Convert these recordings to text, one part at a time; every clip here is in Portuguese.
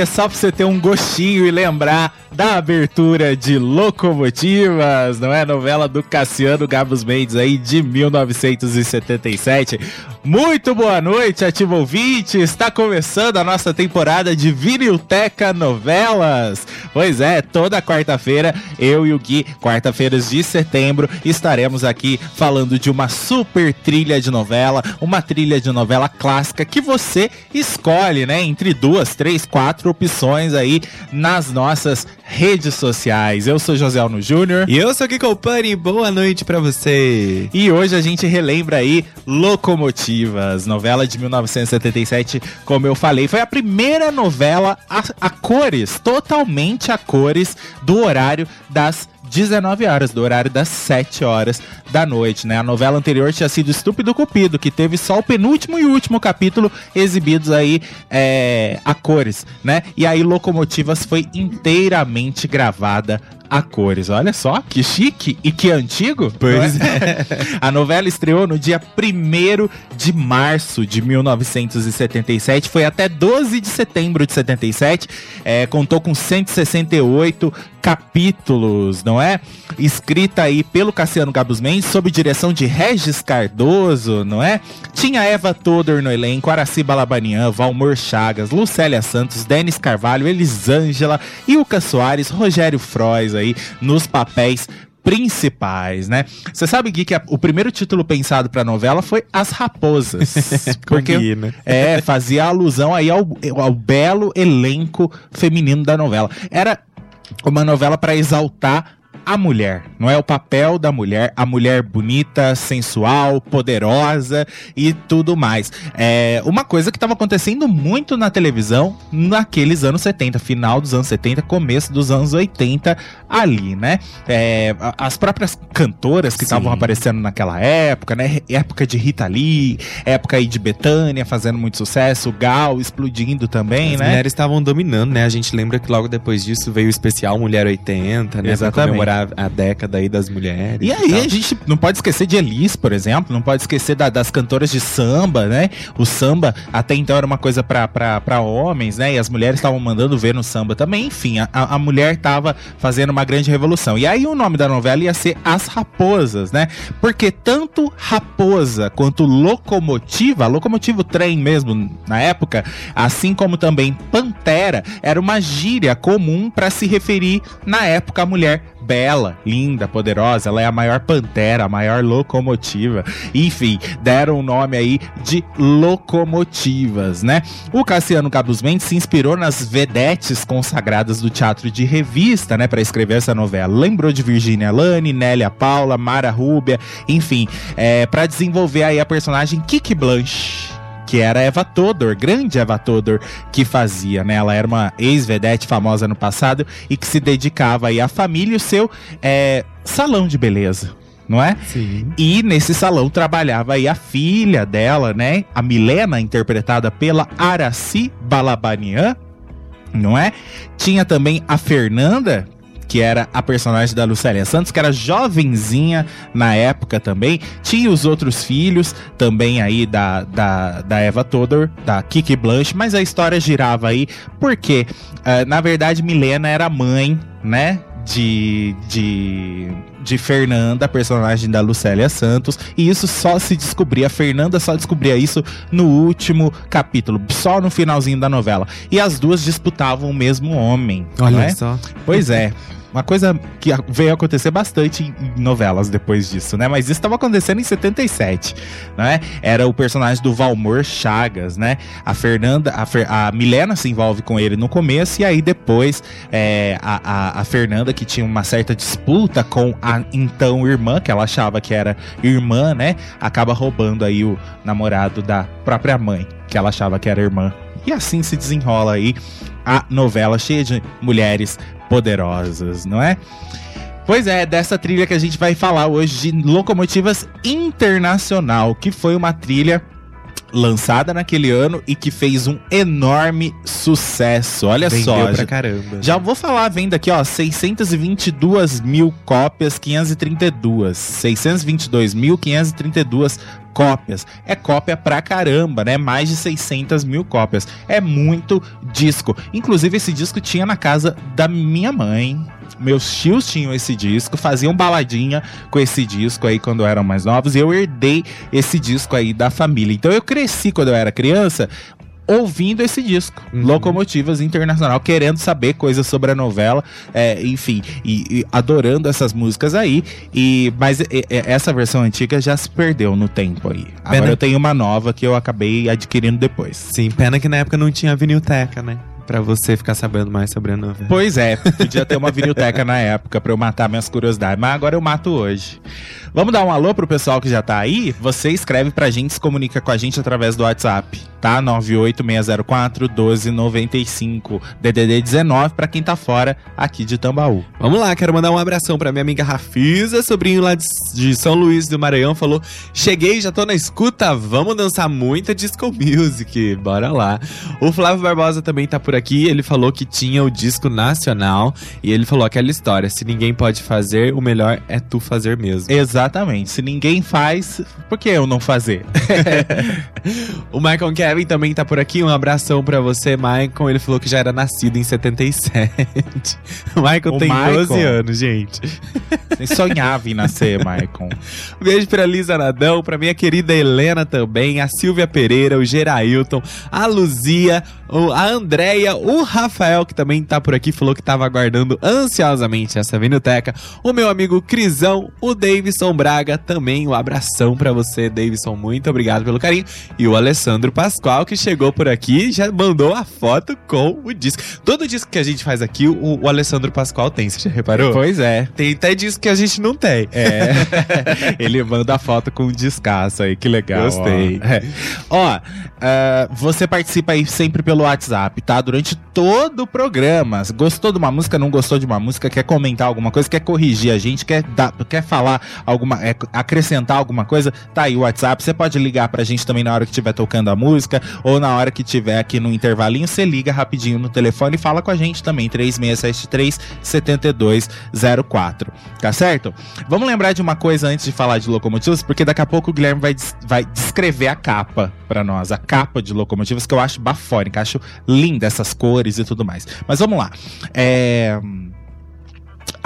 É só pra você ter um gostinho e lembrar da abertura de Locomotivas, não é? Novela do Cassiano Gabos Mendes aí de 1977. Muito boa noite, ativo ouvinte! Está começando a nossa temporada de Vinilteca Novelas. Pois é, toda quarta-feira, eu e o Gui, quarta-feiras de setembro, estaremos aqui falando de uma super trilha de novela, uma trilha de novela clássica que você escolhe, né? Entre duas, três, quatro opções aí nas nossas redes sociais. Eu sou José Alno Júnior. E eu sou Kiko Pani. Boa noite para você. E hoje a gente relembra aí Locomotivas, novela de 1977, como eu falei. Foi a primeira novela a, a cores, totalmente a cores, do horário das 19 horas, do horário das 7 horas da noite, né? A novela anterior tinha sido Estúpido Cupido, que teve só o penúltimo e último capítulo exibidos aí é, a cores, né? E aí Locomotivas foi inteiramente gravada a cores. Olha só, que chique e que antigo. Pois é? é. a novela estreou no dia 1 de março de 1977, foi até 12 de setembro de 77, é, contou com 168 capítulos, não é? Escrita aí pelo Cassiano Gabus Mendes, sob direção de Regis Cardoso, não é? Tinha Eva Todor no elenco, Araci Balabanian, Valmor Chagas, Lucélia Santos, Denis Carvalho, Elisângela, Ilka Soares, Rogério Frois aí nos papéis principais, né? Você sabe, Gui, que a, o primeiro título pensado pra novela foi As Raposas. porque é, fazia alusão aí ao, ao belo elenco feminino da novela. Era uma novela para exaltar a mulher, não é o papel da mulher, a mulher bonita, sensual, poderosa e tudo mais. É uma coisa que estava acontecendo muito na televisão naqueles anos 70, final dos anos 70, começo dos anos 80 ali, né? É, as próprias cantoras que estavam aparecendo naquela época, né? Época de Rita Lee, época aí de Betânia fazendo muito sucesso, Gal explodindo também, as né? As mulheres estavam dominando, né? A gente lembra que logo depois disso veio o especial Mulher 80, né? Exatamente a, década aí das mulheres. E, e aí a gente não pode esquecer de Elis, por exemplo, não pode esquecer da, das cantoras de samba, né? O samba até então era uma coisa para homens, né? E as mulheres estavam mandando ver no samba também. Enfim, a, a mulher estava fazendo uma grande revolução. E aí o nome da novela ia ser As Raposas, né? Porque tanto raposa quanto locomotiva, locomotivo trem mesmo na época, assim como também pantera, era uma gíria comum para se referir na época a mulher bela, linda, poderosa. Ela é a maior pantera, a maior locomotiva. Enfim, deram o nome aí de locomotivas, né? O Cassiano Cabos Mendes se inspirou nas vedetes consagradas do teatro de revista, né, para escrever essa novela. Lembrou de Virginia Lane, Nélia Paula, Mara Rúbia, enfim, é, para desenvolver aí a personagem Kiki Blanche que era Eva Todor, grande Eva Todor, que fazia, né? Ela era uma ex-vedete famosa no passado e que se dedicava aí à família e o seu é, salão de beleza não é? Sim. E nesse salão trabalhava aí a filha dela, né? A Milena, interpretada pela Araci Balabanian, não é? Tinha também a Fernanda, que era a personagem da Lucélia Santos, que era jovenzinha na época também. Tinha os outros filhos também aí da, da, da Eva Todor, da Kiki Blanche, mas a história girava aí porque, uh, na verdade, Milena era mãe, né? De, de, de Fernanda, personagem da Lucélia Santos, e isso só se descobria, a Fernanda só descobria isso no último capítulo, só no finalzinho da novela. E as duas disputavam o mesmo homem. Olha não é? só. Pois é. Uma coisa que veio acontecer bastante em em novelas depois disso, né? Mas isso estava acontecendo em 77, né? Era o personagem do Valmor Chagas, né? A Fernanda, a, Fer- a Milena se envolve com ele no começo e aí depois é, a, a, a Fernanda, que tinha uma certa disputa com a então irmã, que ela achava que era irmã, né? Acaba roubando aí o namorado da própria mãe, que ela achava que era irmã. E assim se desenrola aí a novela cheia de mulheres poderosas, não é? Pois é, dessa trilha que a gente vai falar hoje de Locomotivas Internacional, que foi uma trilha lançada naquele ano e que fez um enorme sucesso. Olha Vendeu só, pra já, caramba. já vou falar a venda aqui, ó, 622 mil cópias, 532. 622.532 cópias. É cópia pra caramba, né? Mais de 600 mil cópias. É muito disco. Inclusive, esse disco tinha na casa da minha mãe. Meus tios tinham esse disco, faziam baladinha com esse disco aí quando eram mais novos, e eu herdei esse disco aí da família. Então eu cresci quando eu era criança ouvindo esse disco, Uhum. Locomotivas Internacional, querendo saber coisas sobre a novela, é, enfim, e, e adorando essas músicas aí. E mas e- essa versão antiga já se perdeu no tempo aí. Agora Pena- eu tenho uma nova que eu acabei adquirindo depois. Sim, pena que na época não tinha vinilteca, né? Pra você ficar sabendo mais sobre a novela. Pois é, podia ter uma vinilteca na época pra eu matar minhas curiosidades, mas agora eu mato hoje. Vamos dar um alô pro pessoal que já tá aí? Você escreve pra gente, se comunica com a gente através do WhatsApp, tá? 98604 1295, DDD 19 pra quem tá fora aqui de Tambaú. Vamos lá, quero mandar um abração pra minha amiga Rafisa, sobrinho lá de, de São Luís do Maranhão, falou: Cheguei, já tô na escuta, vamos dançar muita disco music, bora lá. O Flávio Barbosa também tá por aqui, ele falou que tinha o disco nacional e ele falou aquela história: se ninguém pode fazer, o melhor é tu fazer mesmo. Exatamente. Se ninguém faz, por que eu não fazer? O Michael Kevin também tá por aqui, um abração pra você, Michael. Ele falou que já era nascido em 77. O Michael O tem Michael. 12 anos, gente. Nem sonhava em nascer, Maicon. Beijo pra Lisa Nadão, pra minha querida Helena também, a Silvia Pereira, o Gerailton, a Luzia, a Andréia, o Rafael, que também tá por aqui, falou que tava aguardando ansiosamente essa vinilteca. O meu amigo Crisão, o Davidson Braga, também um abração pra você, Davidson. Muito obrigado pelo carinho. E o Alessandro Pascoal, que chegou por aqui, já mandou a foto com o disco. Todo disco que a gente faz aqui, o, o Alessandro Pascoal tem, você já reparou? Pois é. Tem até disco que a gente não tem. É. Ele manda a foto com um descasso aí, que legal. Gostei. Ó, É. Ó, ah, você participa aí sempre pelo WhatsApp, tá? Durante todo o programa. Gostou de uma música, não gostou de uma música, quer comentar alguma coisa, quer corrigir a gente, quer, dar, quer falar alguma. é, acrescentar alguma coisa, tá aí o WhatsApp. Você pode ligar pra gente também na hora que estiver tocando a música, ou na hora que tiver aqui no intervalinho, você liga rapidinho no telefone e fala com a gente também, 3673 7204. Tá certo? Vamos lembrar de uma coisa antes de falar de locomotivas, porque daqui a pouco o Guilherme vai, vai descrever a capa pra nós, a capa de locomotivas, que eu acho bafônica, acho linda cores e tudo mais. Mas vamos lá. É.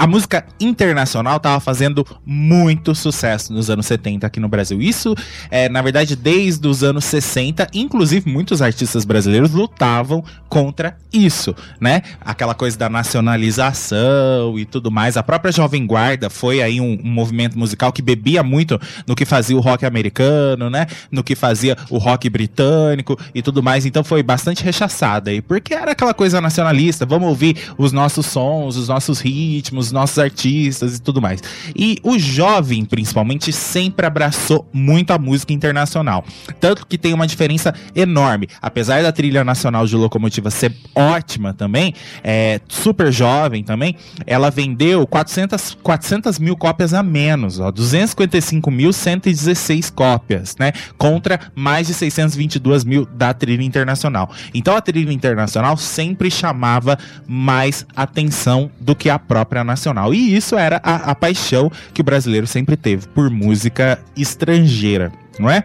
A música internacional tava fazendo muito sucesso nos anos 70 aqui no Brasil. Isso, é, na verdade, desde os anos 60, inclusive muitos artistas brasileiros lutavam contra isso, né? Aquela coisa da nacionalização e tudo mais. A própria Jovem Guarda foi aí um, um movimento musical que bebia muito no que fazia o rock americano, né? No que fazia o rock britânico e tudo mais. Então foi bastante rechaçada aí, porque era aquela coisa nacionalista. Vamos ouvir os nossos sons, os nossos ritmos, nossos artistas e tudo mais. E o jovem, principalmente, sempre abraçou muito a música internacional. Tanto que tem uma diferença enorme. Apesar da trilha nacional de locomotiva ser ótima também, é super jovem também, ela vendeu 400, 400 mil cópias a menos, ó, 255.116 cópias, né? Contra mais de 622 mil da trilha internacional. Então a trilha internacional sempre chamava mais atenção do que a própria nacional. E isso era a, a paixão que o brasileiro sempre teve por música estrangeira, não é?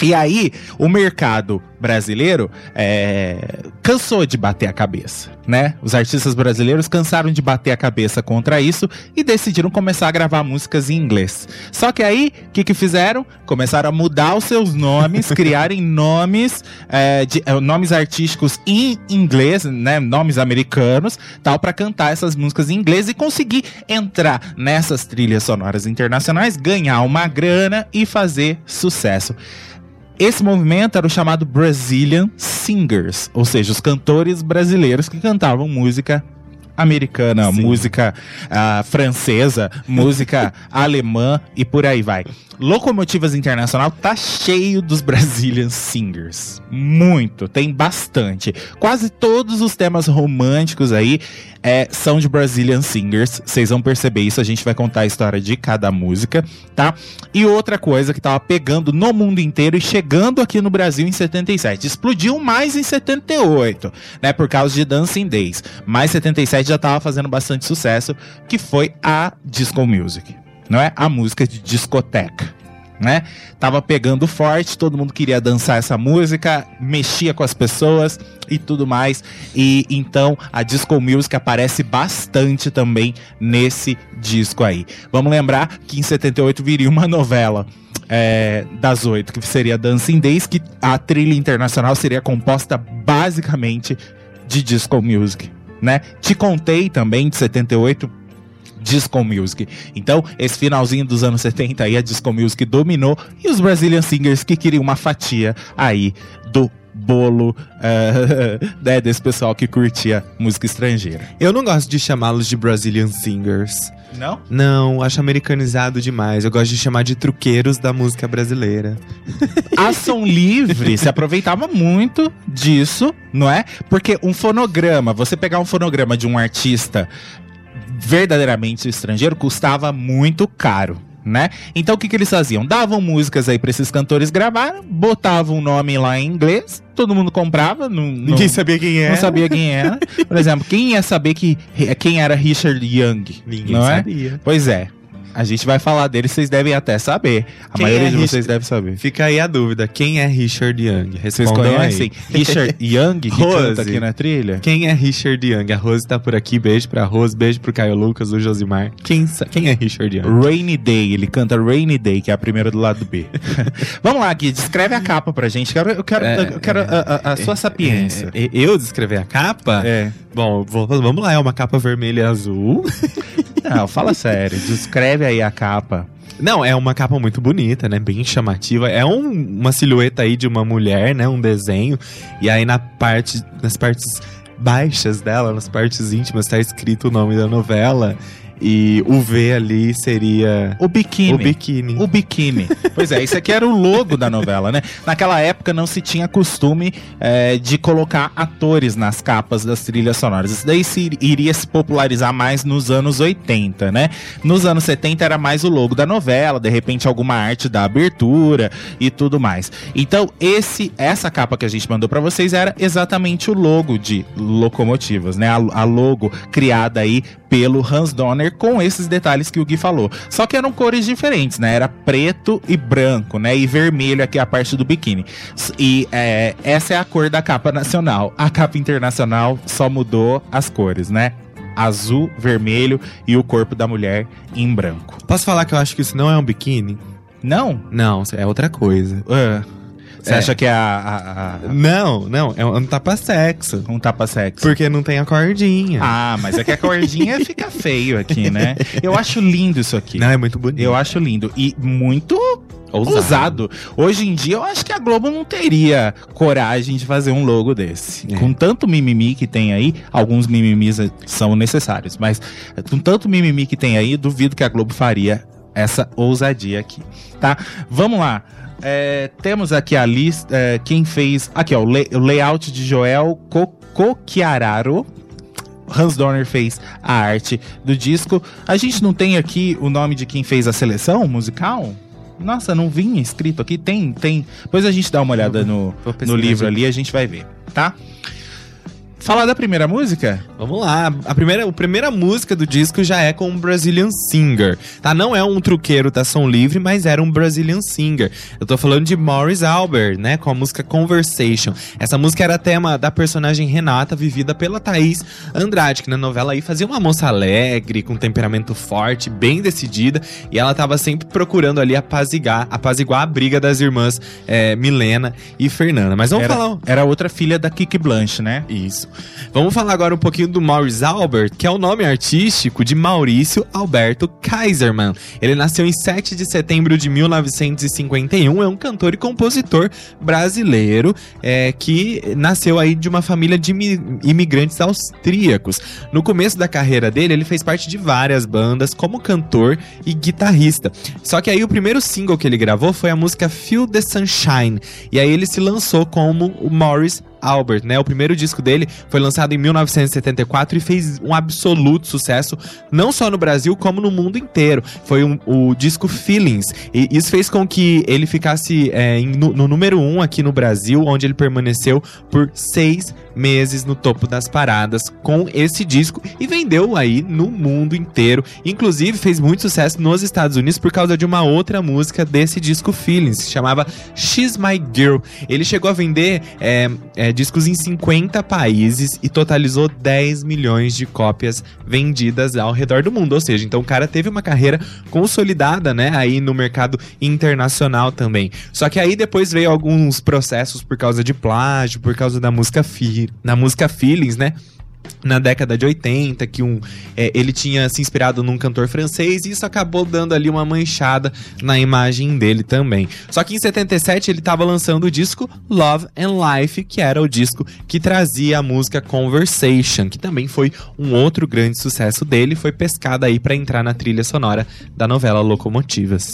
E aí, o mercado brasileiro é, cansou de bater a cabeça, né? Os artistas brasileiros cansaram de bater a cabeça contra isso e decidiram começar a gravar músicas em inglês. Só que aí, o que, que fizeram? Começaram a mudar os seus nomes, criarem nomes, é, de, é, nomes artísticos em inglês, né? Nomes americanos, tal, para cantar essas músicas em inglês e conseguir entrar nessas trilhas sonoras internacionais, ganhar uma grana e fazer sucesso. Esse movimento era o chamado Brazilian Singers, ou seja, os cantores brasileiros que cantavam música americana, Sim. música uh, francesa, música alemã e por aí vai. Locomotivas Internacional tá cheio dos Brazilian Singers. Muito, tem bastante. Quase todos os temas românticos aí é, são de Brazilian Singers. Vocês vão perceber isso, a gente vai contar a história de cada música, tá? E outra coisa que tava pegando no mundo inteiro e chegando aqui no Brasil em 77. Explodiu mais em 78, né? Por causa de Dancing Days. Mas 77 já tava fazendo bastante sucesso, que foi a Disco Music não é? A música de discoteca. Né? Tava pegando forte, todo mundo queria dançar essa música, mexia com as pessoas e tudo mais. E então a disco music aparece bastante também nesse disco aí. Vamos lembrar que em 78 viria uma novela é, das oito, que seria Dancing Days, que a trilha internacional seria composta basicamente de disco music, né? Te contei também de 78 disco music. Então, esse finalzinho dos anos 70 aí, a disco music dominou e os Brazilian Singers que queriam uma fatia aí do bolo uh, né, desse pessoal que curtia música estrangeira. Eu não gosto de chamá-los de Brazilian Singers. Não? Não, acho americanizado demais. Eu gosto de chamar de truqueiros da música brasileira. Ação Livre se aproveitava muito disso, não é? Porque um fonograma, você pegar um fonograma de um artista verdadeiramente estrangeiro custava muito caro. Né? Então o que, que eles faziam? Davam músicas aí para esses cantores gravar, botavam o nome lá em inglês, todo mundo comprava. Não, Ninguém sabia quem era. Não sabia quem era. Por exemplo, quem ia saber que, quem era Richard Young? Ninguém não é? sabia. Pois é. A gente vai falar dele, vocês devem até saber. A Quem maioria é de vocês deve saber. Fica aí a dúvida. Quem é Richard Young? Vocês conhecem aí. Richard Young, que Rose. canta aqui na trilha? Quem é Richard Young? A Rose tá por aqui. Beijo pra Rose, beijo pro Caio Lucas, o Josimar. Quem, quem é Richard Young? Rainy Day. Ele canta Rainy Day, que é a primeira do lado B. Vamos lá, Gui. Descreve a capa pra gente. Eu quero, eu quero, é, eu quero é, a, a, a, sua é, sapiência. É, eu descrever a capa? É. Bom, vamos lá. É uma capa vermelha e azul. Não, fala sério. Descreve aí a capa. Não, é uma capa muito bonita, né? Bem chamativa. É um, uma silhueta aí de uma mulher, né? Um desenho. E aí na parte, nas partes baixas dela, nas partes íntimas, tá escrito o nome da novela. E o V ali seria. O biquíni. O biquíni. O biquíni. pois é, isso aqui era o logo da novela, né? Naquela época não se tinha costume é, de colocar atores nas capas das trilhas sonoras. Isso daí se, iria se popularizar mais nos anos 80, né? Nos anos 70 era mais o logo da novela, de repente alguma arte da abertura e tudo mais. Então, esse essa capa que a gente mandou para vocês era exatamente o logo de locomotivas, né? A, a logo criada aí pelo Hans Donner com esses detalhes que o Gui falou. Só que eram cores diferentes, né? Era preto e branco, né? E vermelho aqui a parte do biquíni. E é, essa é a cor da capa nacional. A capa internacional só mudou as cores, né? Azul, vermelho e o corpo da mulher em branco. Posso falar que eu acho que isso não é um biquíni? Não? Não, é outra coisa. Uh. Você é. acha que é a, a, a, Não, não, é um tapa-sexo. Um tapa-sexo. Porque não tem a cordinha. Ah, mas é que a cordinha fica feio aqui, né? Eu acho lindo isso aqui. Não, é muito bonito. Eu acho lindo. E muito Ousado. ousado. Hoje em dia, eu acho que a Globo não teria coragem de fazer um logo desse. É. Com tanto mimimi que tem aí, alguns mimimis são necessários, mas com tanto mimimi que tem aí, duvido que a Globo faria essa ousadia aqui, tá? Vamos lá. É, temos aqui a lista, é, quem fez, aqui ó, o, lay- o layout de Joel Co- Coquiararo. Hans Donner fez a arte do disco. A gente não tem aqui o nome de quem fez a seleção musical? Nossa, não vinha escrito aqui. Tem, tem. Depois a gente dá uma olhada no, no livro ali, a gente vai ver, tá? Falar da primeira música? Vamos lá. A primeira, a primeira música do disco já é com um Brazilian Singer. Tá? Não é um truqueiro da Som Livre, mas era um Brazilian Singer. Eu tô falando de Morris Albert, né? Com a música Conversation. Essa música era tema da personagem Renata, vivida pela Thaís Andrade, que na novela aí fazia uma moça alegre, com temperamento forte, bem decidida. E ela tava sempre procurando ali apaziguar, apaziguar a briga das irmãs eh, Milena e Fernanda. Mas vamos era, falar. era outra filha da Kiki Blanche, né? Isso. Vamos falar agora um pouquinho do Maurice Albert, que é o nome artístico de Maurício Alberto Kaiserman. Ele nasceu em 7 de setembro de 1951, é um cantor e compositor brasileiro é, que nasceu aí de uma família de imi- imigrantes austríacos. No começo da carreira dele, ele fez parte de várias bandas como cantor e guitarrista. Só que aí o primeiro single que ele gravou foi a música Feel the Sunshine. E aí ele se lançou como o Morris Albert, né? O primeiro disco dele foi lançado em 1974 e fez um absoluto sucesso, não só no Brasil, como no mundo inteiro. Foi um- o disco Feelings. E isso fez com que ele ficasse é, no, no número um aqui no Brasil, onde ele permaneceu por seis meses no topo das paradas com esse disco e vendeu aí no mundo inteiro. Inclusive fez muito sucesso nos Estados Unidos por causa de uma outra música desse disco Feelings, que chamava She's My Girl. Ele chegou a vender é, é, discos em 50 países e totalizou 10 milhões de cópias vendidas ao redor do mundo. Ou seja, então o cara teve uma carreira consolidada, né, aí no mercado internacional também. Só que aí depois veio alguns processos por causa de plágio, por causa da música, fi na música Feelings, né? Na década de 80, que um, é, ele tinha se inspirado num cantor francês e isso acabou dando ali uma manchada na imagem dele também. Só que em 77 ele estava lançando o disco Love and Life, que era o disco que trazia a música Conversation, que também foi um outro grande sucesso dele, foi pescada aí para entrar na trilha sonora da novela Locomotivas.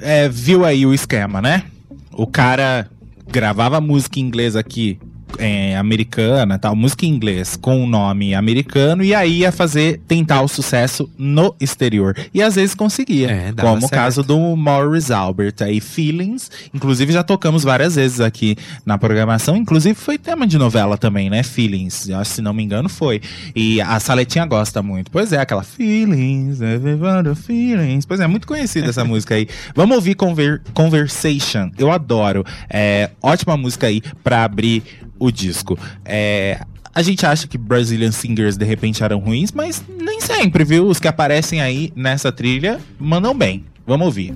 É, viu aí o esquema, né? O cara gravava música em inglês aqui, é, americana, tal, música em inglês com o nome americano e aí ia fazer tentar o sucesso no exterior e às vezes conseguia, É, como o certo. caso do Morris Albert aí Feelings, inclusive já tocamos várias vezes aqui na programação, inclusive foi tema de novela também, né? Feelings, se não me engano foi. E a Saletinha gosta muito. Pois é, aquela Feelings, everybody feelings. Pois é, muito conhecida essa música aí. Vamos ouvir Conver Conversation. Eu adoro. É ótima música aí pra abrir o disco. É, a gente acha que Brazilian Singers de repente eram ruins, mas nem sempre, viu? Os que aparecem aí nessa trilha mandam bem. Vamos ouvir.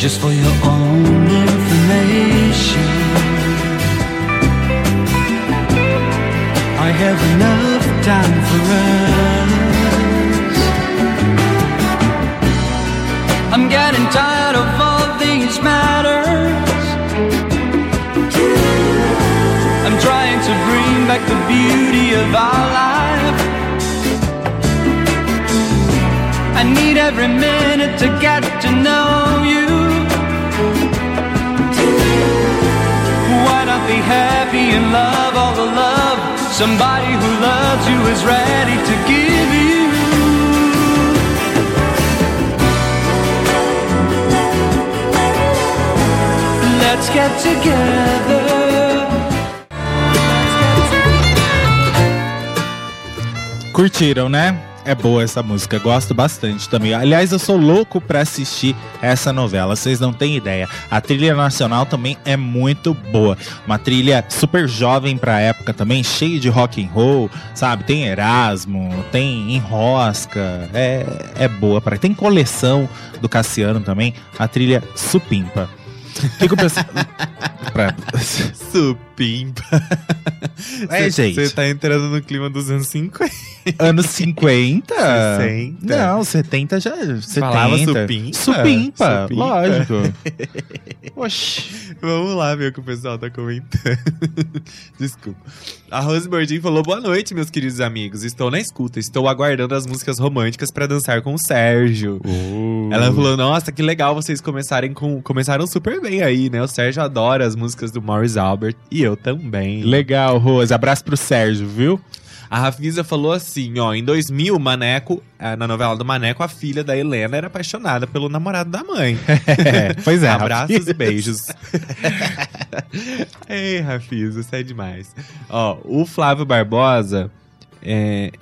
just for your own information. I have enough time for us. I'm getting tired the beauty of our life. I need every minute to get to know you. Why not be happy and love all the love somebody who loves you is ready to give you? Let's get together. Curtiram, né? É boa essa música, gosto bastante também. Aliás, eu sou louco pra assistir essa novela, vocês não têm ideia. A trilha nacional também é muito boa. Uma trilha super jovem pra época também, cheia de rock and roll, sabe? Tem Erasmo, tem Enrosca, é, é boa. Pra... Tem coleção do Cassiano também, a trilha supimpa. O que, que eu pensei? pra... supimpa. É, gente. Você tá entrando no clima dos anos 50. Anos 50? 60. Não, 70 já. 70. Falava supimpa? Supimpa, Supimpa. lógico. Oxi. Vamos lá ver o que o pessoal tá comentando. Desculpa. A Rose Bordin falou: Boa noite, meus queridos amigos. Estou na escuta. Estou aguardando as músicas românticas pra dançar com o Sérgio. Ela falou: Nossa, que legal vocês começarem com. Começaram super bem aí, né? O Sérgio adora as músicas do Morris Albert e eu também. Legal, Rose. Abraço pro Sérgio, viu? A Rafisa falou assim, ó, em 2000, Maneco, na novela do Maneco, a filha da Helena era apaixonada pelo namorado da mãe. É, pois é. Abraços Rafi. e beijos. Ei, Rafisa, você é demais. Ó, o Flávio Barbosa, é...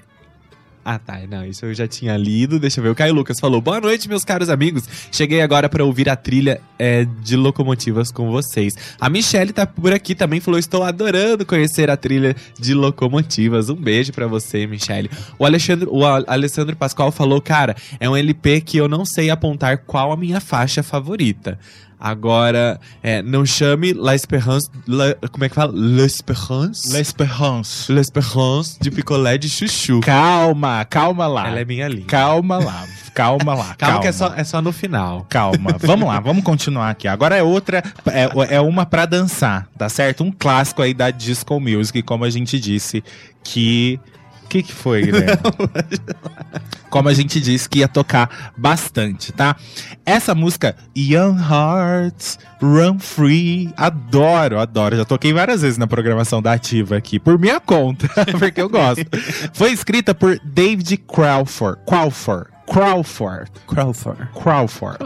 Ah, tá. Não, isso eu já tinha lido. Deixa eu ver. O Caio Lucas falou: Boa noite, meus caros amigos. Cheguei agora pra ouvir a trilha é, de locomotivas com vocês. A Michelle tá por aqui também. Falou: Estou adorando conhecer a trilha de locomotivas. Um beijo pra você, Michelle. O Alexandre, o Alessandro Pascoal falou: Cara, é um LP que eu não sei apontar qual a minha faixa favorita. Agora, é, não chame La Esperance. La- como é que fala? L'Esperance? L'Espérance. L'Esperance de picolé de chuchu. Calma, calma lá. Ela é minha linha. Calma lá, calma lá. Calma, que é só, é só no final. Calma, vamos lá, vamos continuar aqui. Agora é outra, é, é uma pra dançar, tá certo? Um clássico aí da disco music, como a gente disse, que. O que, que foi, Guilherme? Como a gente disse que ia tocar bastante, tá? Essa música, Young Hearts, Run Free, adoro, adoro. Já toquei várias vezes na programação da Ativa aqui, por minha conta, porque eu gosto. Foi escrita por David Crawford. Crawford. Crawford. Crawford. Crawford.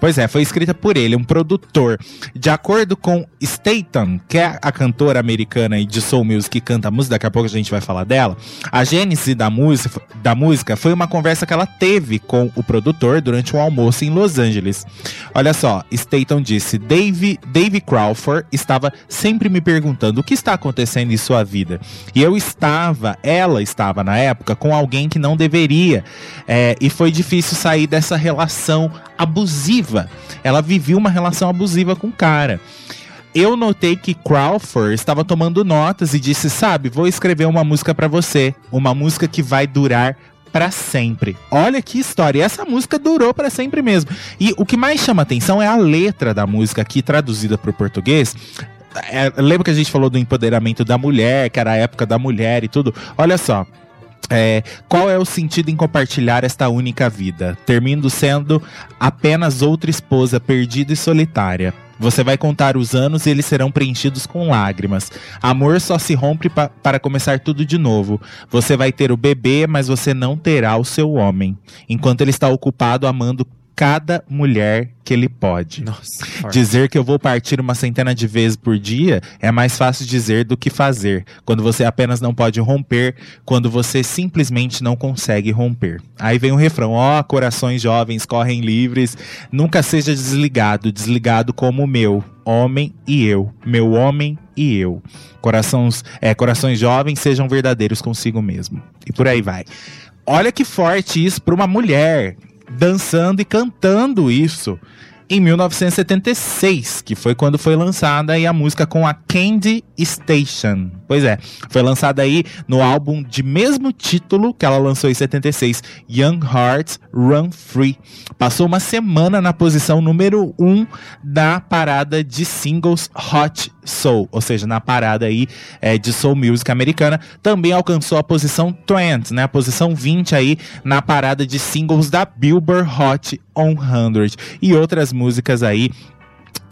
Pois é, foi escrita por ele, um produtor. De acordo com Statham, que é a cantora americana e de soul music que canta a música, daqui a pouco a gente vai falar dela. A gênese da música, da música foi uma conversa que ela teve com o produtor durante um almoço em Los Angeles. Olha só, Statham disse: Dave, Dave Crawford estava sempre me perguntando o que está acontecendo em sua vida. E eu estava, ela estava na época, com alguém que não deveria. É, e foi difícil sair dessa relação abusiva. Ela vivia uma relação abusiva com o cara. Eu notei que Crawford estava tomando notas e disse: Sabe, vou escrever uma música pra você. Uma música que vai durar pra sempre. Olha que história. E essa música durou pra sempre mesmo. E o que mais chama atenção é a letra da música aqui traduzida pro português. É, lembra que a gente falou do empoderamento da mulher, que era a época da mulher e tudo? Olha só. É, qual é o sentido em compartilhar esta única vida? Terminando sendo apenas outra esposa perdida e solitária. Você vai contar os anos e eles serão preenchidos com lágrimas. Amor só se rompe pa- para começar tudo de novo. Você vai ter o bebê, mas você não terá o seu homem. Enquanto ele está ocupado amando cada mulher que ele pode. Nossa. Dizer que eu vou partir uma centena de vezes por dia é mais fácil dizer do que fazer. Quando você apenas não pode romper, quando você simplesmente não consegue romper. Aí vem o refrão: ó, corações jovens correm livres, nunca seja desligado, desligado como o meu, homem e eu, meu homem e eu. Corações, é, corações jovens sejam verdadeiros consigo mesmo. E por aí vai. Olha que forte isso para uma mulher dançando e cantando isso em 1976, que foi quando foi lançada aí a música com a Candy Station. Pois é, foi lançada aí no álbum de mesmo título que ela lançou em 76, Young Hearts Run Free. Passou uma semana na posição número 1 um da parada de singles Hot Soul, ou seja, na parada aí é, de soul music americana. Também alcançou a posição 20, né, a posição 20 aí na parada de singles da Billboard Hot 100 e outras músicas aí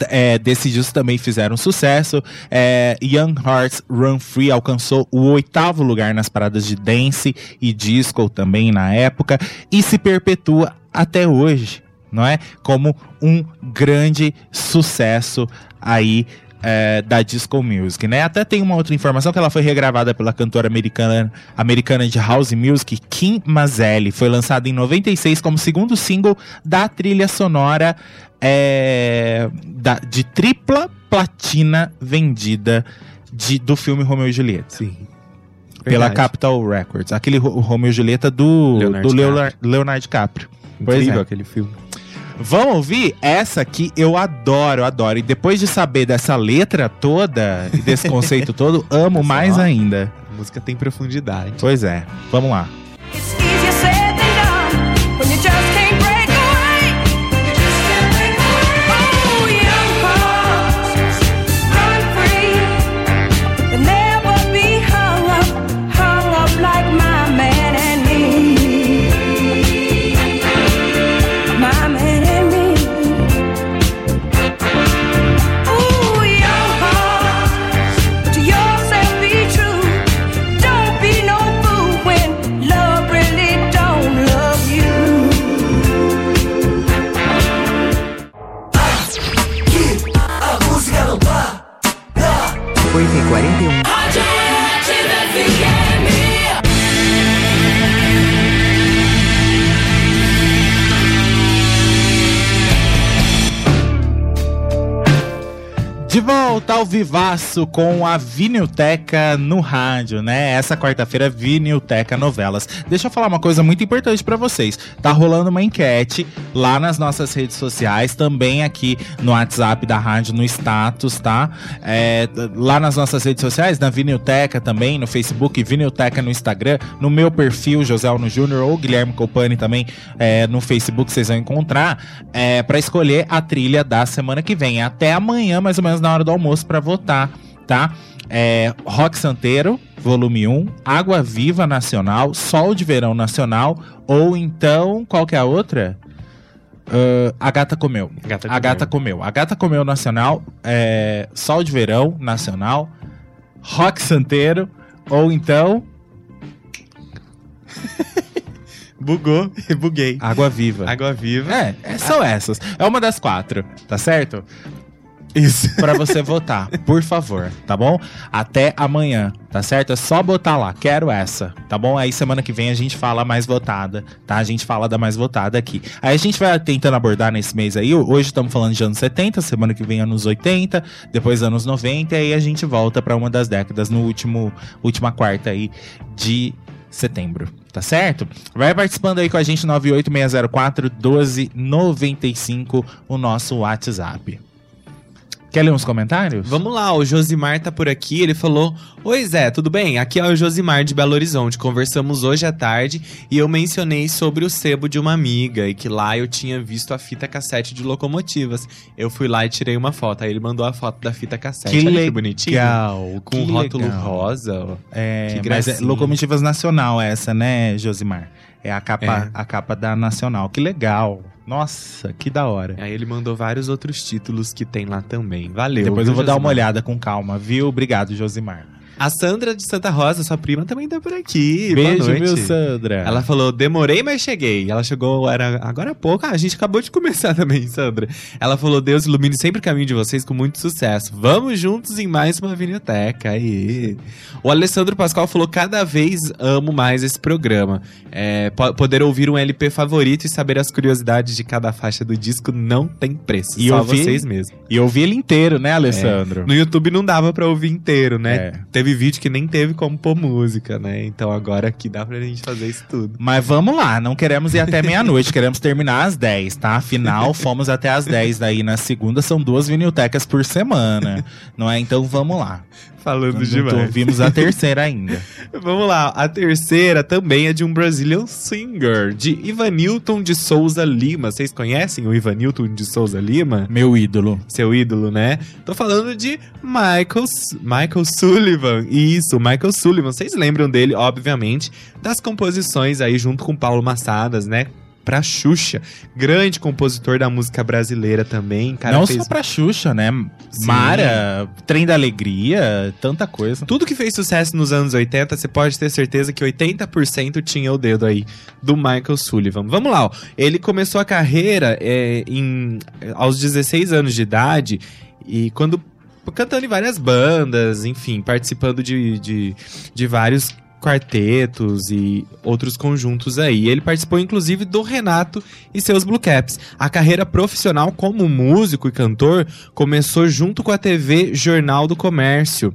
é, desse disco também fizeram sucesso. É, Young Hearts Run Free alcançou o oitavo lugar nas paradas de dance e disco também na época e se perpetua até hoje, não é? Como um grande sucesso aí é, da disco music, né? Até tem uma outra informação que ela foi regravada pela cantora americana, americana de house music Kim Mazzelli. Foi lançada em 96 como segundo single da trilha sonora é, da- de tripla platina vendida de- do filme Romeo e Julieta. Sim. Pela Verdade. Capital Records. Aquele Ro- Romeo e Julieta do Leonardo do DiCaprio. Leonardo, DiCaprio. Incrível é. aquele filme. Vamos ouvir? Essa aqui eu adoro, adoro. E depois de saber dessa letra toda e desse conceito todo, amo mais ainda. A música tem profundidade. Pois é, vamos lá. It's De volta ao vivaço com a Vinilteca no rádio, né? Essa quarta-feira, Vinilteca Novelas. Deixa eu falar uma coisa muito importante pra vocês. Tá rolando uma enquete lá nas nossas redes sociais, também aqui no WhatsApp da rádio, no status, tá? É, lá nas nossas redes sociais, na Vinilteca também, no Facebook, Vinilteca no Instagram, no meu perfil, José Alno Júnior ou Guilherme Copani também, é, no Facebook vocês vão encontrar, é, para escolher a trilha da semana que vem. Até amanhã, mais ou menos na hora do almoço, pra votar, tá? É, Rock Santeiro, volume 1, Água Viva Nacional, Sol de Verão Nacional, ou então, qual que é a outra? Ah, a Gata Comeu. A Gata a Comeu. Gata Comeu. A Gata Comeu Nacional, é, Sol de Verão Nacional, Rock Santeiro, ou então Bugou, buguei. Água Viva. Água viva. É, é, são essas. É uma das quatro, tá certo? Isso. Pra você votar, por favor, tá bom? Até amanhã, tá certo? É só botar lá, quero essa, tá bom? Aí semana que vem a gente fala mais votada, tá? A gente fala da mais votada aqui. Aí a gente vai tentando abordar nesse mês aí. Hoje estamos falando de anos 70, semana que vem anos 80, depois anos 90, e aí a gente volta pra uma das décadas no último última quarta aí de setembro, tá certo? Vai participando aí com a gente 98604 1295, o nosso WhatsApp. Quer ler uns comentários? Vamos lá, o Josimar tá por aqui, ele falou: Oi Zé, tudo bem? Aqui é o Josimar de Belo Horizonte. Conversamos hoje à tarde e eu mencionei sobre o sebo de uma amiga e que lá eu tinha visto a fita cassete de locomotivas. Eu fui lá e tirei uma foto. Aí ele mandou a foto da fita cassete. Que Olha legal, que bonitinho. Com que um rótulo legal. rosa. É, Que mas é. Locomotivas Nacional essa, né, Josimar? É a capa, É. a capa da Nacional. Que legal. Nossa, que da hora. Aí ele mandou vários outros títulos que tem lá também. Valeu. Depois eu vou dar uma Josimar? olhada com calma, viu? Obrigado, Josimar. A Sandra de Santa Rosa, sua prima, também tá por aqui. Beijo, Boa noite. viu, Sandra? Ela falou, demorei, mas cheguei. Ela chegou, era agora há pouco. Ah, a gente acabou de começar também, Sandra. Ela falou, Deus ilumine sempre o caminho de vocês com muito sucesso. Vamos juntos em mais uma vinhoteca. Aí. O Alessandro Pascoal falou, cada vez amo mais esse programa. É, po- poder ouvir um LP favorito e saber as curiosidades de cada faixa do disco não tem preço. E Só ouvir- vocês mesmos. E eu vi ele inteiro, né, Alessandro? No YouTube não dava pra ouvir inteiro, né? É. Teve vídeo que nem teve como pôr música, né? Então agora aqui dá pra gente fazer isso tudo. Mas vamos lá, não queremos ir até meia-noite, queremos terminar às 10, tá? Afinal, fomos até às 10 daí na segunda, são duas viniltecas por semana, não é? Então vamos lá. Falando Não demais. vimos a terceira ainda. Vamos lá, a terceira também é de um Brazilian singer, de Ivanilton de Souza Lima. Vocês conhecem o Ivanilton de Souza Lima? Meu ídolo. Seu ídolo, né? Tô falando de Michael, Michael Sullivan. Isso, Michael Sullivan. Vocês lembram dele, obviamente, das composições aí junto com Paulo Massadas, né? Pra Xuxa. Grande compositor da música brasileira também. Cara, não fez só pra Xuxa, né? Sim. Mara, Trem da Alegria, tanta coisa. Tudo que fez sucesso nos anos 80, você pode ter certeza que 80% tinha o dedo aí do Michael Sullivan. Vamos lá, ó. ele começou a carreira é, em, aos 16 anos de idade e quando cantando em várias bandas, enfim, participando de, de, de vários quartetos e outros conjuntos aí. Ele participou inclusive do Renato e seus Blue Caps. A carreira profissional como músico e cantor começou junto com a TV Jornal do Comércio.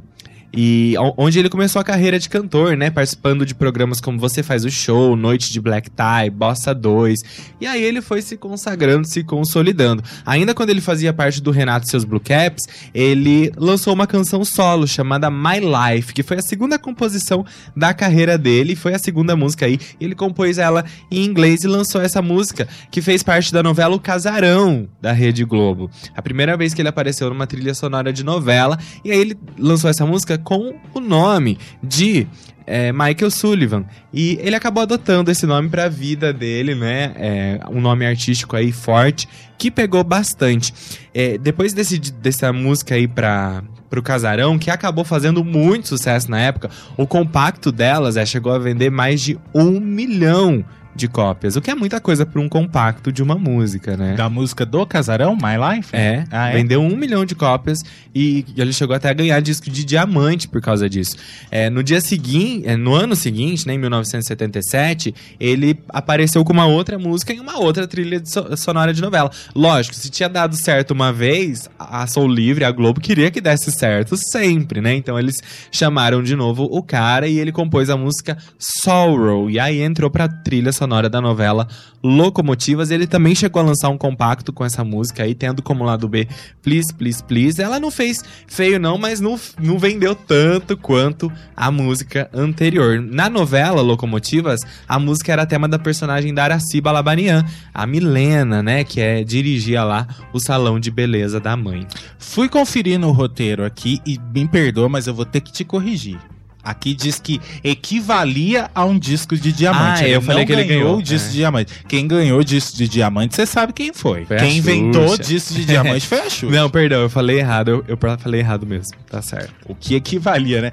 E onde ele começou a carreira de cantor, né? Participando de programas como Você Faz o Show, Noite de Black Tie, Bossa 2. E aí ele foi se consagrando, se consolidando. Ainda quando ele fazia parte do Renato e seus Blue Caps, ele lançou uma canção solo chamada My Life, que foi a segunda composição da carreira dele, foi a segunda música aí. Ele compôs ela em inglês e lançou essa música, que fez parte da novela O Casarão, da Rede Globo. A primeira vez que ele apareceu numa trilha sonora de novela, e aí ele lançou essa música com o nome de é, Michael Sullivan. E ele acabou adotando esse nome pra vida dele, né? É, um nome artístico aí forte, que pegou bastante. É, depois desse, dessa música aí pra, pro Casarão, que acabou fazendo muito sucesso na época, o compacto delas é, chegou a vender mais de um milhão de cópias, o que é muita coisa pra um compacto de uma música, né? Da música do Casarão, My Life? É, Ah, é? vendeu um milhão de cópias e ele chegou até a ganhar disco de diamante por causa disso. É, no dia seguinte, é, no ano seguinte, né, em 1977, ele apareceu com uma outra música em uma outra trilha de so- sonora de novela. Lógico, se tinha dado certo uma vez, a Soul Livre, a Globo, queria que desse certo sempre, né? Então eles chamaram de novo o cara e ele compôs a música Sorrow. E aí entrou pra trilha sonora da novela Locomotivas. Ele também chegou a lançar um compacto com essa música aí, tendo como lado B Please, Please, Please. Ela não fez feio não, mas não, não vendeu tanto quanto a música anterior. Na novela Locomotivas, a música era tema da personagem da Araci Balabanian, a Milena, né, que é dirigia lá o salão de beleza da mãe. Fui conferir no roteiro aqui e me perdoa, mas eu vou ter que te corrigir. Aqui diz que equivalia a um disco de diamante. Ah, eu falei que ele ganhou, o disco é. de diamante. Quem ganhou o disco de diamante, você sabe quem foi. Foi quem inventou o disco de diamante foi a Xuxa. Não, perdão, eu falei errado, eu, eu falei errado mesmo, tá certo. O que equivalia, né?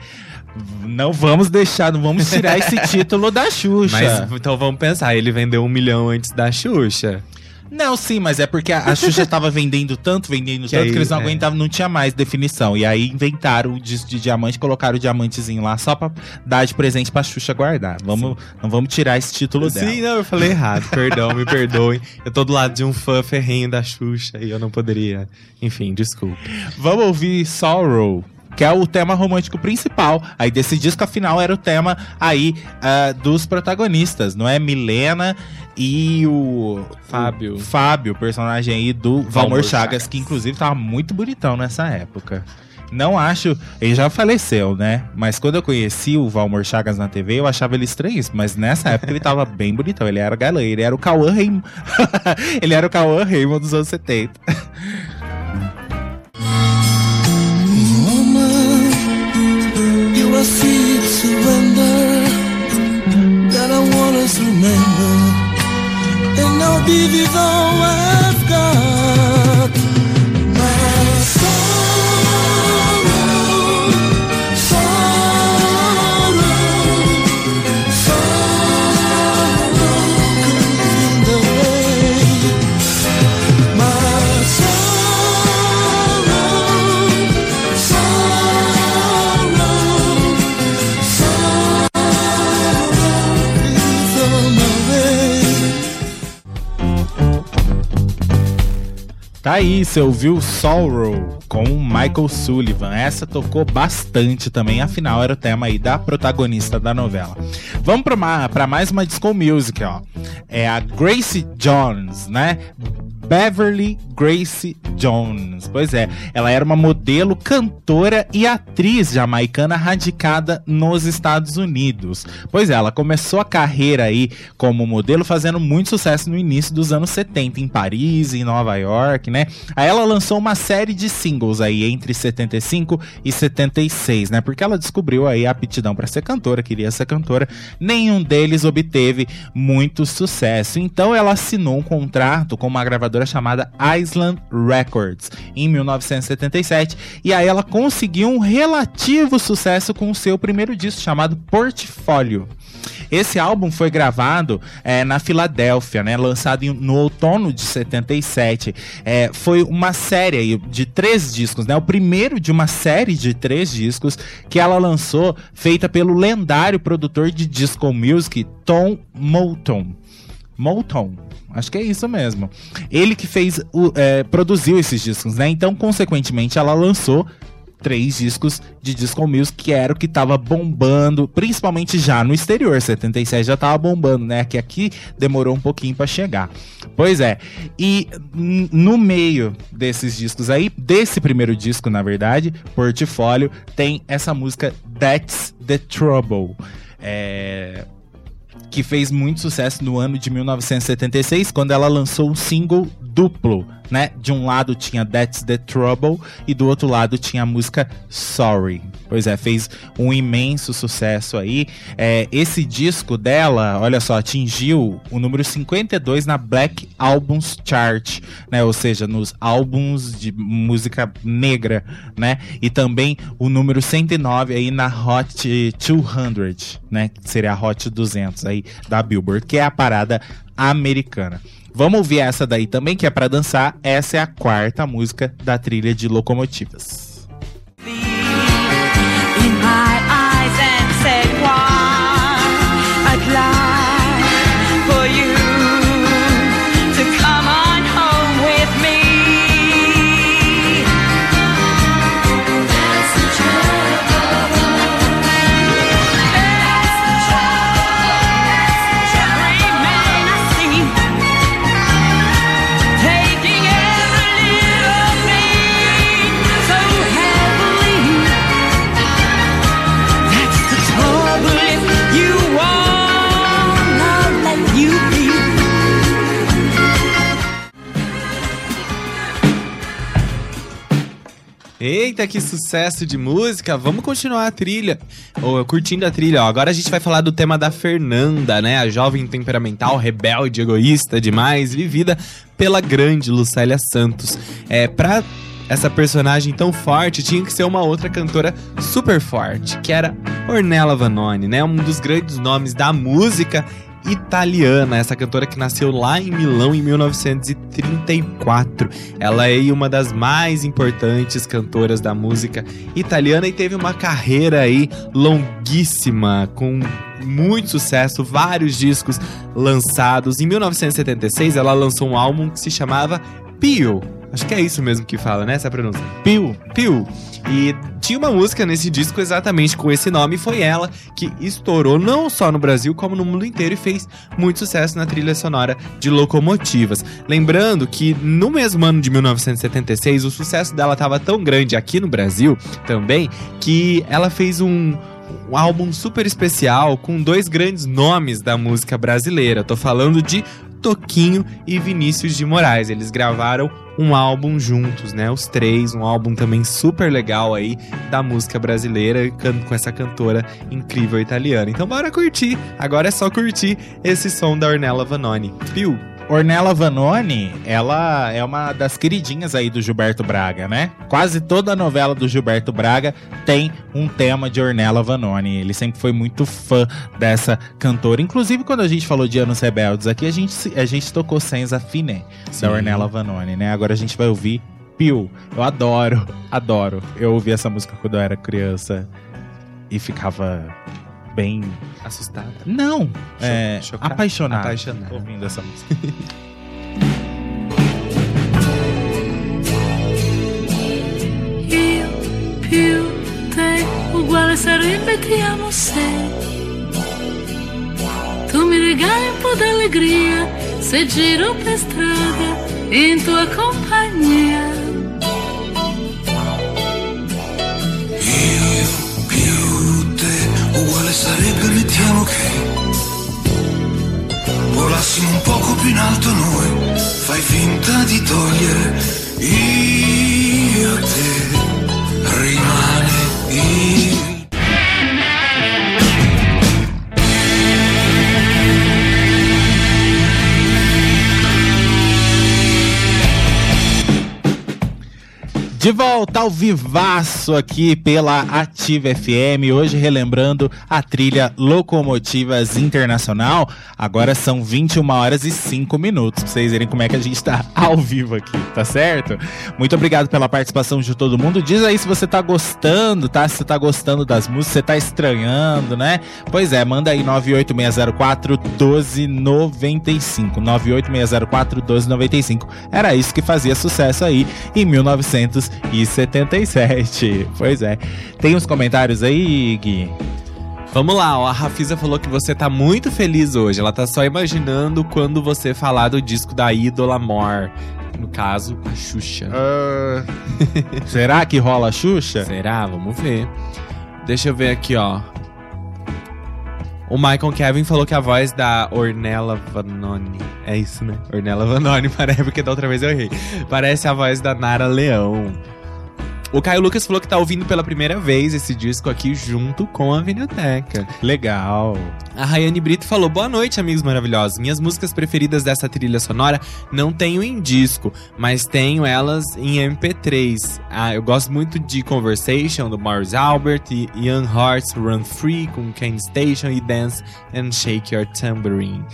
Não vamos deixar, não vamos tirar esse título da Xuxa. Mas então vamos pensar, ele vendeu um milhão antes da Xuxa. Não, sim, mas é porque a a Xuxa tava vendendo tanto, vendendo Que tanto, aí, que eles não é. aguentavam, não tinha mais definição. E aí inventaram o disco de diamante, colocaram o diamantezinho lá só pra dar de presente pra Xuxa guardar. Vamos, não vamos tirar esse título dela. Sim, não, eu falei errado, perdão, me perdoem. Eu tô do lado de um fã ferrenho da Xuxa e eu não poderia. Enfim, desculpa. Vamos ouvir Sorrow. Que é o tema romântico principal. Aí desse disco, afinal, era o tema aí ah, dos protagonistas, não é? Milena e o Fábio. o Fábio, personagem aí do Valmor Valmor Chagas, Chagas. que inclusive tava muito bonitão nessa época. Não acho. Ele já faleceu, né? Mas quando eu conheci o Valmor Chagas na TV, eu achava ele estranhíssimo. Mas nessa época ele tava bem bonitão. Ele era galã. Ele era o Cauã Raymond. ele era o Cauã Raymond dos anos 70. I want us to remember. And I'll give you all I've got. Tá aí, você ouviu Sorrow com Michael Sullivan. Essa tocou bastante também, afinal era o tema aí da protagonista da novela. Vamos pra mais uma disco music, ó. É a Grace Jones, né? Beverly Grace Jones. Pois é, ela era uma modelo, cantora e atriz jamaicana radicada nos Estados Unidos. Pois é, ela começou a carreira aí como modelo fazendo muito sucesso no início dos anos 70 em Paris, em Nova York, né? Aí ela lançou uma série de singles aí entre 75 e 76, né? Porque ela descobriu aí a aptidão para ser cantora, queria ser cantora. Nenhum deles obteve muito sucesso. Então ela assinou um contrato com uma gravadora chamada Island Records em 1977 e aí ela conseguiu um relativo sucesso com o seu primeiro disco chamado Portfólio. Esse álbum foi gravado é, na Filadélfia, né? Lançado em- no outono de 77. É, foi uma série de três discos, né? O primeiro de uma série de três discos que ela lançou, feita pelo lendário produtor de disco music Tom Moulton. Moulton. Acho que é isso mesmo. Ele que fez, o, é, produziu esses discos, né? Então, consequentemente, ela lançou três discos de disco music, que era o que tava bombando, principalmente já no exterior. 77 já tava bombando, né? Que aqui demorou um pouquinho pra chegar. Pois é. E no meio desses discos aí, desse primeiro disco, na verdade, Portfólio, tem essa música That's the Trouble. É, que fez muito sucesso no ano de 1976, quando ela lançou um single duplo, né? De um lado tinha That's the Trouble e do outro lado tinha a música Sorry. Pois é, fez um imenso sucesso aí. É, esse disco dela, olha só, atingiu o número 52 na Black Albums Chart, né? Ou seja, nos álbuns de música negra, né? E também o número 109 aí na Hot 200, né? Que seria a Hot 200 aí da Billboard, que é a parada americana. Vamos ouvir essa daí também, que é pra dançar. Essa é a quarta música da trilha de Locomotivas. Eita, que sucesso de música! Vamos continuar a trilha, ou curtindo a trilha. Ó. Agora a gente vai falar do tema da Fernanda, né? A jovem temperamental, rebelde, egoísta demais, vivida pela grande Lucélia Santos. É, pra essa personagem tão forte, tinha que ser uma outra cantora super forte, que era Ornella Vanoni, né? Um dos grandes nomes da música italiana, essa cantora que nasceu lá em Milão em 1934. Ela é uma das mais importantes cantoras da música italiana e teve uma carreira aí longuíssima, com muito sucesso, vários discos lançados. Em 1976, ela lançou um álbum que se chamava Pio. Acho que é isso mesmo que fala, né? Essa pronúncia. Pio. Pio. E tinha uma música nesse disco exatamente com esse nome. E foi ela que estourou não só no Brasil, como no mundo inteiro e fez muito sucesso na trilha sonora de locomotivas. Lembrando que no mesmo ano de 1976, o sucesso dela estava tão grande aqui no Brasil também que ela fez um, um álbum super especial com dois grandes nomes da música brasileira. Tô falando de Toquinho e Vinícius de Moraes. Eles gravaram um álbum juntos, né? Os três, um álbum também super legal aí da música brasileira com essa cantora incrível italiana. Então bora curtir. Agora é só curtir esse som da Ornella Vanoni. Piu. Ornella Vanoni, ela é uma das queridinhas aí do Gilberto Braga, né? Quase toda novela do Gilberto Braga tem um tema de Ornella Vanoni. Ele sempre foi muito fã dessa cantora. Inclusive, quando a gente falou de Anos Rebeldes aqui, a gente, a gente tocou Senza Fine, Sim. da Ornella Vanoni, né? Agora a gente vai ouvir Pio. Eu adoro, adoro. Eu ouvi essa música quando eu era criança e ficava bem... Assustada. Não, é, chocado? apaixonado, Apaixonado. ouvindo essa música. Io più te uguale sarebbe ti amo se tu mi regali un po' d'allegria se giro per strada in tua compagnia. Io sarebbe mettiamo che volassimo un poco più in alto noi. Fai finta di togliere De volta ao vivaço aqui pela Ativa FM, hoje relembrando a trilha Locomotivas Internacional. Agora são 21 horas e 5 minutos, pra vocês verem como é que a gente tá ao vivo aqui, tá certo? Muito obrigado pela participação de todo mundo. Diz aí se você tá gostando, tá? Se você tá gostando das músicas, você tá estranhando, né? Pois é, manda aí 98604 1295. 98604 1295. Era isso que fazia sucesso aí em 1976. 1977. Pois é. Tem uns comentários aí, Gui? Vamos lá, ó, a Rafisa falou que você tá muito feliz hoje. Ela tá só imaginando quando você falar do disco da ídola Mor. No caso, a Xuxa. Será que rola a Xuxa? Será? Vamos ver. Deixa eu ver aqui, ó. O Michael Kevin falou que a voz da Ornella Vanoni. É isso, né? Ornella Vanoni, parece, porque da outra vez eu errei. Parece a voz da Nara Leão. O Caio Lucas falou que tá ouvindo pela primeira vez esse disco aqui junto com a Vinilteca. Legal. A Rayane Brito falou: Boa noite, amigos maravilhosos. Minhas músicas preferidas dessa trilha sonora não tenho em disco, mas tenho elas em MP3. Ah, eu gosto muito de Conversation, do Morris Albert, e Young Hearts Run Free, com Kane Station, e Dance and Shake Your Tambourine.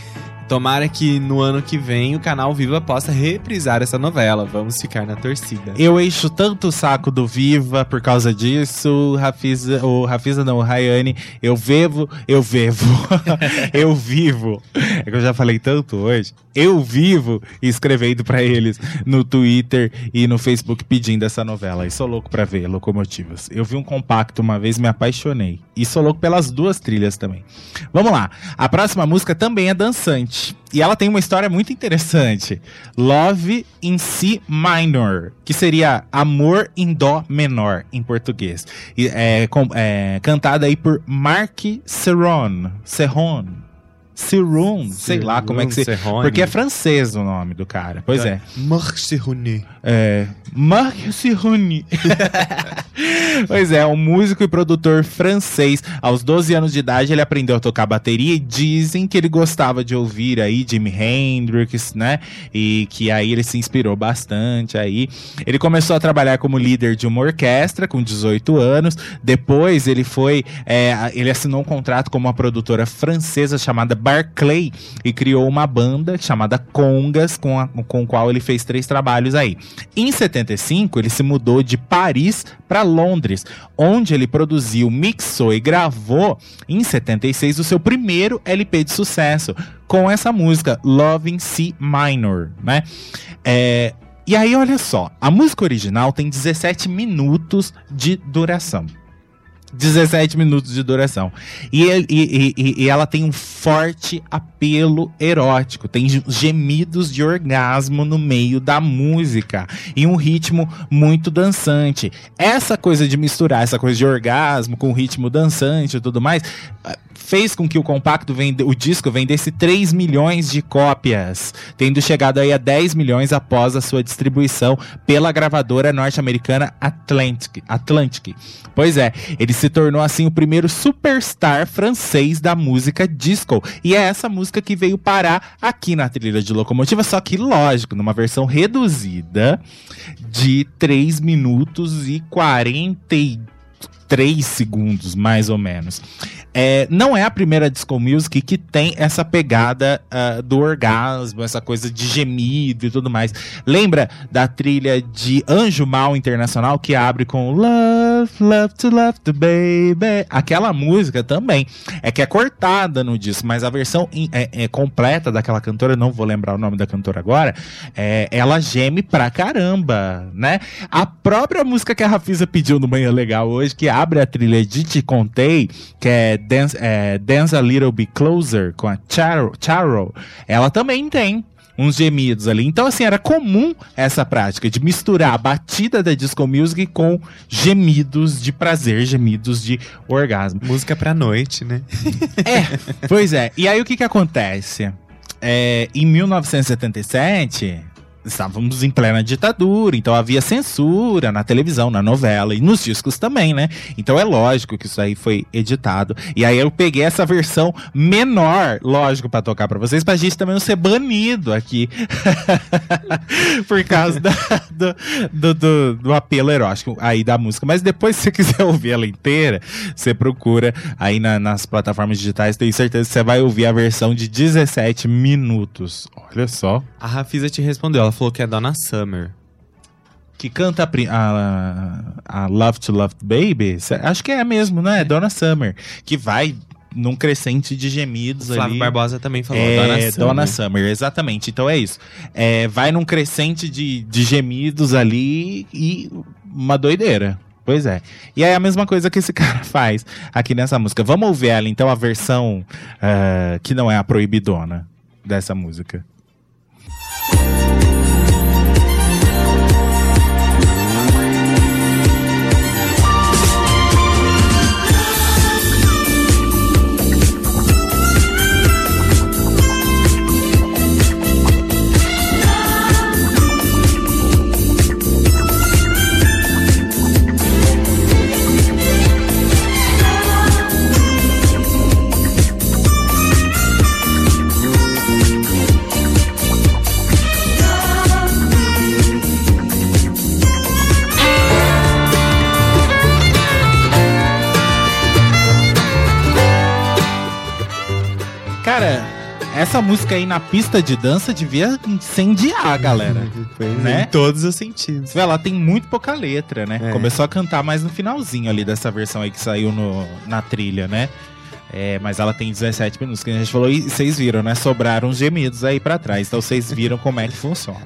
Tomara que no ano que vem o canal Viva possa reprisar essa novela. Vamos ficar na torcida. Eu encho tanto o saco do Viva por causa disso, Rafisa, o Rafisa não, o Rayane, eu vivo, eu vivo, eu vivo. É que eu já falei tanto hoje. Eu vivo escrevendo pra eles no Twitter e no Facebook pedindo essa novela. E sou louco pra ver Locomotivas. Eu vi um compacto uma vez, me apaixonei. E sou louco pelas duas trilhas também. Vamos lá. A próxima música também é dançante. E ela tem uma história muito interessante. Love in C minor, que seria amor em dó menor em português. E é, com- é cantada aí por Mark Serron. Serron. Serron, sei lá como é que se... Serrone. Porque é francês o nome do cara. Pois é. Marc Serrone. É. Marc Sirruni. pois é, um músico e produtor francês. Aos 12 anos de idade, ele aprendeu a tocar bateria e dizem que ele gostava de ouvir aí Jimi Hendrix, né? E que aí ele se inspirou bastante aí. Ele começou a trabalhar como líder de uma orquestra com 18 anos. Depois ele foi. é, ele assinou um contrato com uma produtora francesa chamada Barclay e criou uma banda chamada Congas, com a com qual ele fez três trabalhos aí. Em 75, ele se mudou de Paris para Londres, onde ele produziu, mixou e gravou em 76 o seu primeiro LP de sucesso com essa música Love in C Minor, né? É, e aí, olha só, a música original tem 17 minutos de duração. 17 minutos de duração. E, ele- e- e- e ela tem um forte apelo erótico. Tem gemidos de orgasmo no meio da música. E um ritmo muito dançante. Essa coisa de misturar essa coisa de orgasmo com ritmo dançante e tudo mais. eh, Fez com que o compacto vende, o disco vendesse 3 milhões de cópias, tendo chegado aí a 10 milhões após a sua distribuição pela gravadora norte-americana Atlantic, Atlantic. Pois é, ele se tornou assim o primeiro superstar francês da música disco. E é essa música que veio parar aqui na trilha de locomotiva, só que lógico, numa versão reduzida de 3 minutos e 43 segundos, mais ou menos. É, não é a primeira disco music que tem essa pegada ah, do orgasmo, essa coisa de gemido e tudo mais. Lembra da trilha de Anjo Mal Internacional que abre com Love, Love to Love the Baby? Aquela música também. É que é cortada no disco, mas a versão in- é, é completa daquela cantora, não vou lembrar o nome da cantora agora, é, ela geme pra caramba, né? A própria música que a Rafisa pediu no Manhã Legal hoje, que abre a trilha de Te Contei, que é Dance, é, Dance a Little Bit Closer, com a Charo, Charo, ela também tem uns gemidos ali. Então, assim, era comum essa prática de misturar a batida da disco music com gemidos de prazer, gemidos de orgasmo. Música pra noite, né? É, pois é. E aí o que que acontece? É, em 1977, estávamos em plena ditadura, então havia censura na televisão, na novela e nos discos também, né? Então é lógico que isso aí foi editado. E aí eu peguei essa versão menor, lógico, pra tocar pra vocês, pra gente também não ser banido aqui. Por causa da- do, do, do- do apelo erótico aí da música. Mas depois, se você quiser ouvir ela inteira, você procura aí na- nas plataformas digitais, tenho certeza que você vai ouvir a versão de 17 minutos. Olha só. A Rafisa te respondeu, ela que é Donna Summer. Que canta a, a, a Love to Love Baby. Acho que é mesmo, né? Donna Summer. Que vai num crescente de gemidos Flávio ali. Barbosa também falou É, Donna Summer. Summer, exatamente. Então é isso. É, vai num crescente de, de gemidos ali e uma doideira. Pois é. E aí a mesma coisa que esse cara faz aqui nessa música. Vamos ouvir ela, então, a versão ah, que não é a proibidona dessa música. Cara, essa música aí na pista de dança devia incendiar a galera. né? Em todos os sentidos. Ela tem muito pouca letra, né? É. Começou a cantar mais no finalzinho ali dessa versão aí que saiu no, na trilha, né? É, mas ela tem 17 minutos, que a gente falou, e vocês viram, né? Sobraram gemidos aí pra trás. Então vocês viram como é que funciona.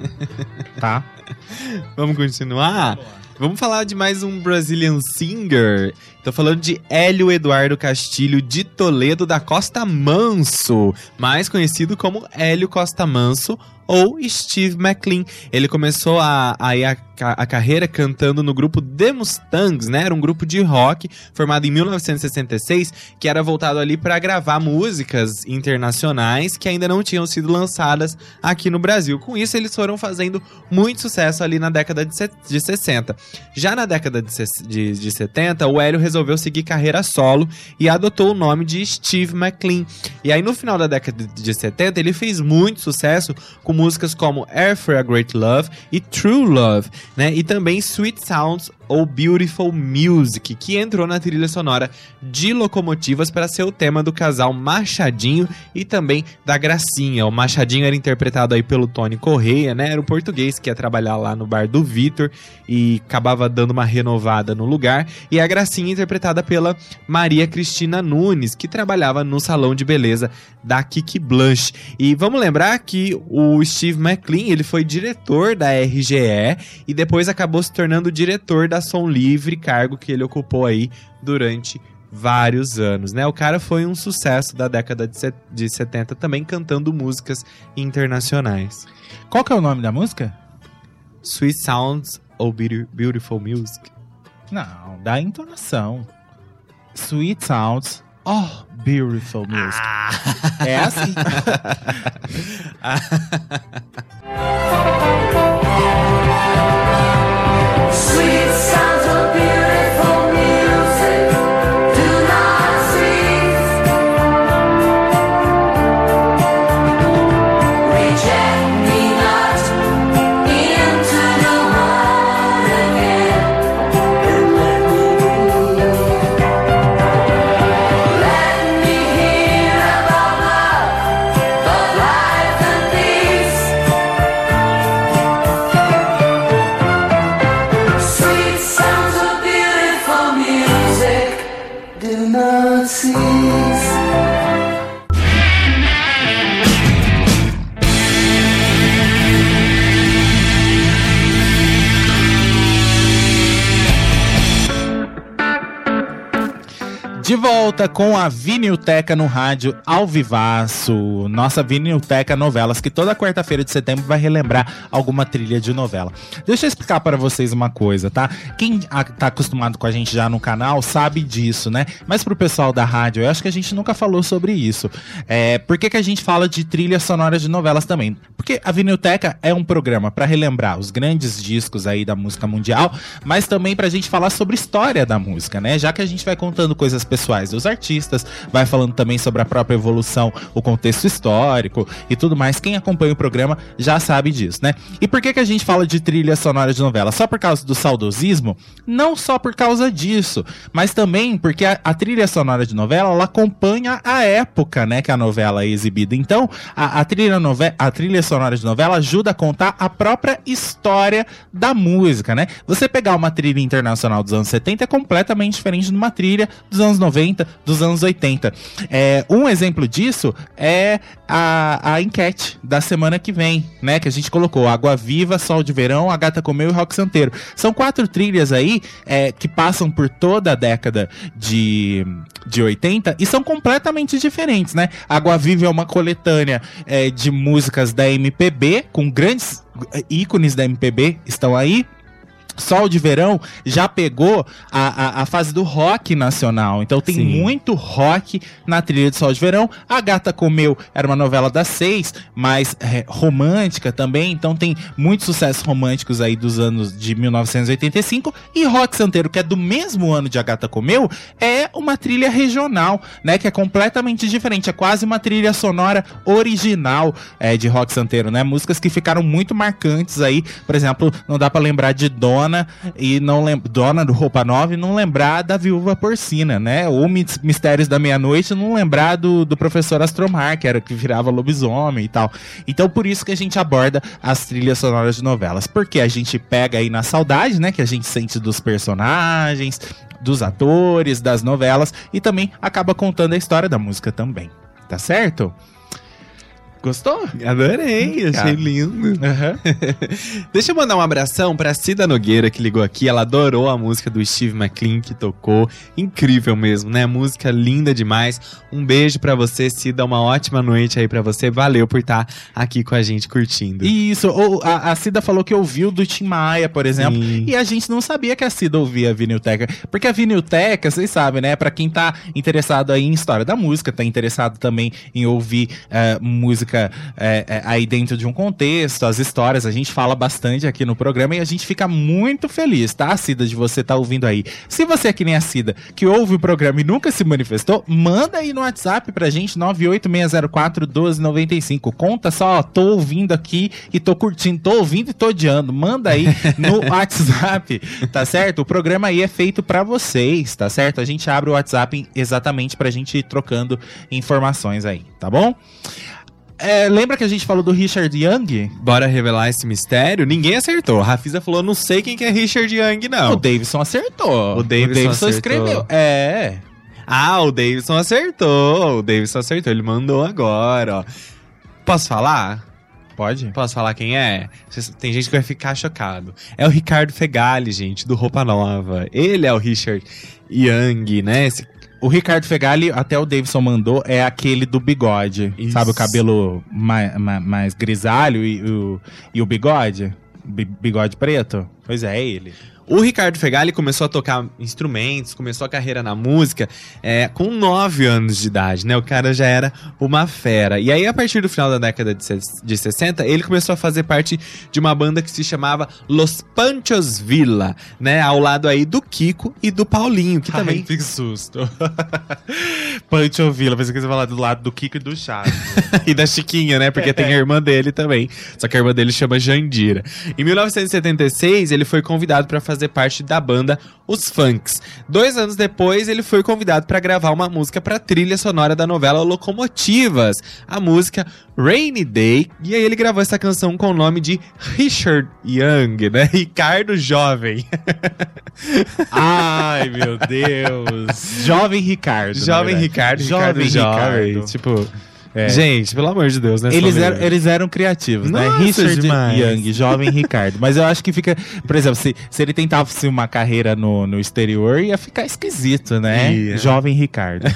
Tá? Vamos continuar? Vamos falar de mais um Brazilian Singer. Tô falando de Hélio Eduardo Castilho de Toledo da Costa Manso, mais conhecido como Hélio Costa Manso ou Steve McLean. Ele começou a, a, a, a carreira cantando no grupo The Mustangs, né? Era um grupo de rock formado em 1966 que era voltado ali para gravar músicas internacionais que ainda não tinham sido lançadas aqui no Brasil. Com isso, eles foram fazendo muito sucesso ali na década de, de 60. Já na década de, de, de 70, o Hélio resolveu seguir carreira solo e adotou o nome de Steve McLean. E aí, no final da década de 70, ele fez muito sucesso com músicas como Air for a Great Love e True Love, né? E também Sweet Sounds ou Beautiful Music, que entrou na trilha sonora de Locomotivas para ser o tema do casal Machadinho e também da Gracinha. O Machadinho era interpretado aí pelo Tony Correia, né? Era o português que ia trabalhar lá no bar do Vitor e acabava dando uma renovada no lugar. E a Gracinha interpretada pela Maria Cristina Nunes, que trabalhava no salão de beleza da Kiki Blanche. E vamos lembrar que o Steve McLean, ele foi diretor da RGE e depois acabou se tornando diretor da Som Livre, cargo que ele ocupou aí durante vários anos, né? O cara foi um sucesso da década de, set- de 70 também cantando músicas internacionais. Qual que é o nome da música? Sweet Sounds ou Beautiful Music? Não, da entonação. Sweet Sounds. Oh, beautiful music. É assim. Sweet sounds of beautiful De volta com a Vinilteca no rádio ao vivaço. Nossa Vinilteca Novelas, que toda quarta-feira de setembro vai relembrar alguma trilha de novela. Deixa eu explicar para vocês uma coisa, tá? Quem a- tá acostumado com a gente já no canal sabe disso, né? Mas pro pessoal da rádio, eu acho que a gente nunca falou sobre isso. É, por que, que a gente fala de trilha sonora de novelas também? Porque a Vinilteca é um programa para relembrar os grandes discos aí da música mundial, mas também pra gente falar sobre história da música, né? Já que a gente vai contando coisas pessoais dos artistas, vai falando também sobre a própria evolução, o contexto histórico e tudo mais. Quem acompanha o programa já sabe disso, né? E por que, que a gente fala de trilha sonora de novela? Só por causa do saudosismo? Não só por causa disso, mas também porque a, a trilha sonora de novela ela acompanha a época, né, que a novela é exibida. Então, a, a trilha nove, a trilha sonora de novela ajuda a contar a própria história da música, né? Você pegar uma trilha internacional dos anos 70 é completamente diferente de uma trilha dos anos 90, dos anos 80. É, um exemplo disso é a, a enquete da semana que vem, né? Que a gente colocou Água Viva, Sol de Verão, A Gata Comeu e Rock Santeiro. São quatro trilhas aí é, que passam por toda a década de, de 80 e são completamente diferentes, né? Água Viva é uma coletânea é, de músicas da MPB, com grandes ícones da MPB estão aí. Sol de Verão já pegou a, a, a fase do rock nacional. Então tem Sim. muito rock na trilha de Sol de Verão. A Gata Comeu era uma novela das seis, mas é, romântica também. Então tem muitos sucessos românticos aí dos anos de 1985. E Rock Santeiro, que é do mesmo ano de A Gata Comeu, é uma trilha regional, né? Que é completamente diferente. É quase uma trilha sonora original é, de Rock Santeiro, né? Músicas que ficaram muito marcantes aí. Por exemplo, não dá pra lembrar de Dona e não Dona do Roupa Nova e não lembrar da Viúva Porcina, né? Ou Mis- Mistérios da Meia-Noite não lembrar do, do Professor Astromar, que era que virava lobisomem e tal. Então por isso que a gente aborda as trilhas sonoras de novelas, porque a gente pega aí na saudade, né, que a gente sente dos personagens, dos atores, das novelas e também acaba contando a história da música também. Tá certo? Gostou? Adorei, achei lindo. Aham. Deixa eu mandar um abração pra Cida Nogueira, que ligou aqui. Ela adorou a música do Steve McLean que tocou. Incrível mesmo, né? Música linda demais. Um beijo pra você, Cida. Uma ótima noite aí pra você. Valeu por estar aqui com a gente curtindo. Isso, ou a, a Cida falou que ouviu do Tim Maia, por exemplo, Sim. e a gente não sabia que a Cida ouvia a Vinilteca, porque a Vinilteca, vocês sabem, né, Pra quem tá interessado aí em história da música, tá interessado também em ouvir eh, música eh, eh, aí dentro de um contexto, as histórias, a gente fala bastante aqui no programa e a gente fica muito feliz, tá, Cida, de você tá ouvindo aí. Se você é que nem a Cida, que ouve o programa e nunca se manifestou, manda aí no WhatsApp pra gente, 986041295. Conta só, ó, tô ouvindo aqui e tô curtindo, tô ouvindo e tô odiando. Manda aí no WhatsApp, tá certo? O programa aí é feito pra vocês, tá certo? A gente abre o WhatsApp exatamente pra gente ir trocando informações aí, tá bom? É, lembra que a gente falou do Richard Young? Bora revelar esse mistério? Ninguém acertou. A Rafisa falou: não sei quem que é Richard Young, O não. Davidson acertou. O Davidson acertou. escreveu. É. Ah, o Davidson acertou. O Davidson acertou. Ele mandou agora, ó. Posso falar? Pode? Posso falar quem é? Tem gente que vai ficar chocado. É o Ricardo Fegali, gente, do Roupa Nova. Ele é o Richard Young, né? Esse- O Ricardo Fegali, até o Davidson mandou, é aquele do bigode. Isso. Sabe o cabelo mais, mais grisalho e o, e o bigode? Bi- Bigode preto? Pois é, é ele. O Ricardo Fegali começou a tocar instrumentos, começou a carreira na música é, com 9 anos de idade, né? O cara já era uma fera. E aí, a partir do final da década de, de 60, ele começou a fazer parte de uma banda que se chamava Los Panchos Villa, né? Ao lado aí do Kiko e do Paulinho, que também que susto. Pancho Villa, pensei que você ia falar do lado do Kiko e do Chaves. e da Chiquinha, né? Porque tem a irmã dele também. Só que a irmã dele chama Jandira. Em 1976, ele foi convidado para fazer parte da banda Os Funks. Dois anos depois, ele foi convidado para gravar uma música para trilha sonora da novela Locomotivas, a música Rainy Day. E aí ele gravou essa canção com o nome de Richard Young, né? Ricardo Jovem. Ai, meu Deus. Jovem Ricardo. Jovem. Ricardo, Jovem Ricardo Jovem. Ricardo. Tipo, É. gente, pelo amor de Deus, né? Eles eram, eles eram criativos, né? Nossa, Richard demais. Young, jovem Ricardo. Mas eu acho que fica. Por exemplo, se, se ele tentasse uma carreira no, no exterior, ia ficar esquisito, né? Jovem Ricardo.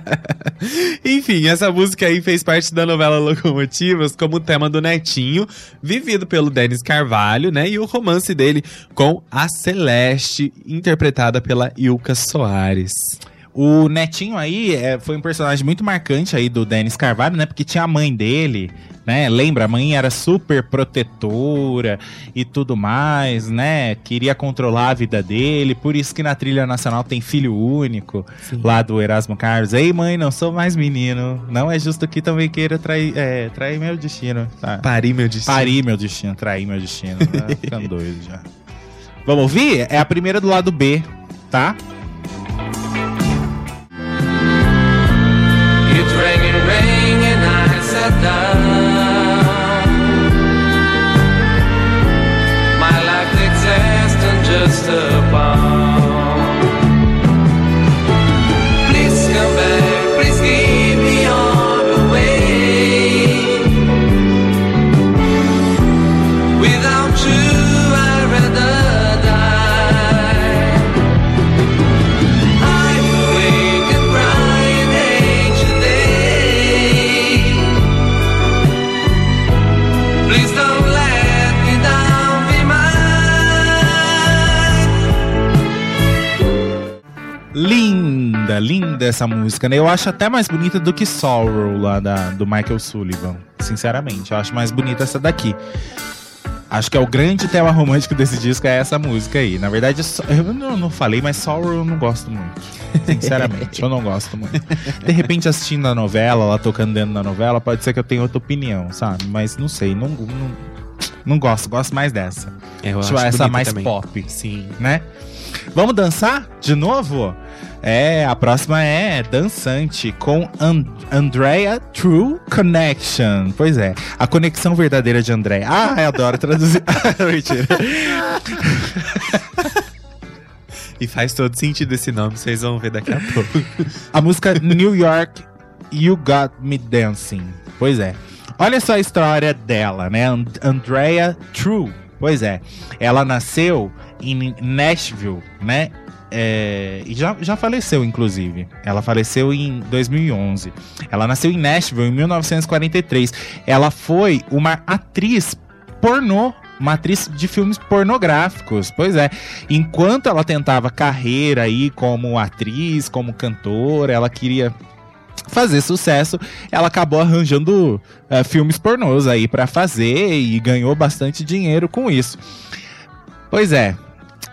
Enfim, essa música aí fez parte da novela Locomotivas como tema do Netinho, vivido pelo Denis Carvalho, né? E o romance dele com a Celeste, interpretada pela Ilka Soares. O Netinho aí é, foi um personagem muito marcante aí do Denis Carvalho, né? Porque tinha a mãe dele, né? Lembra? A mãe era super protetora e tudo mais, né? Queria controlar a vida dele. Por isso que na trilha nacional tem filho único lá do Erasmo Carlos. Ei, mãe, não sou mais menino. Não é justo que também queira trair, é, trair meu destino. Tá. Pari, meu destino. Parir meu destino, trair meu destino. Tá ficando doido já. Vamos ouvir? É a primeira do lado B, tá? It's ringing, ringing, I sat down. Linda, linda essa música, né? Eu acho até mais bonita do que Sorrow lá da, do Michael Sullivan. Sinceramente, eu acho mais bonita essa daqui. Acho que é o grande tema romântico desse disco é essa música aí. Na verdade, eu não, não falei, mas Sorrow eu não gosto muito. Sinceramente, eu não gosto muito. De repente, assistindo a novela, ela tocando dentro da novela, pode ser que eu tenha outra opinião, sabe? Mas não sei, não, não, não gosto. Gosto mais dessa. É, eu Acho acho essa mais também. pop Sim. né? Vamos dançar de novo? É, a próxima é dançante com An Andrea True Connection. Pois é, a conexão verdadeira de Andrea. Ah, eu adoro traduzir. Mentira. E faz todo sentido esse nome, vocês vão ver daqui a pouco. A música New York You Got Me Dancing. Pois é. Olha só a história dela, né? And Andrea True. Pois é. Ela nasceu em Nashville, né? É, e já, já faleceu, inclusive. Ela faleceu em 2011. Ela nasceu em Nashville em 1943. Ela foi uma atriz pornô. Uma atriz de filmes pornográficos. Pois é. Enquanto ela tentava carreira aí como atriz, como cantora, ela queria fazer sucesso, ela acabou arranjando eh, filmes pornôs aí pra fazer e ganhou bastante dinheiro com isso. Pois é.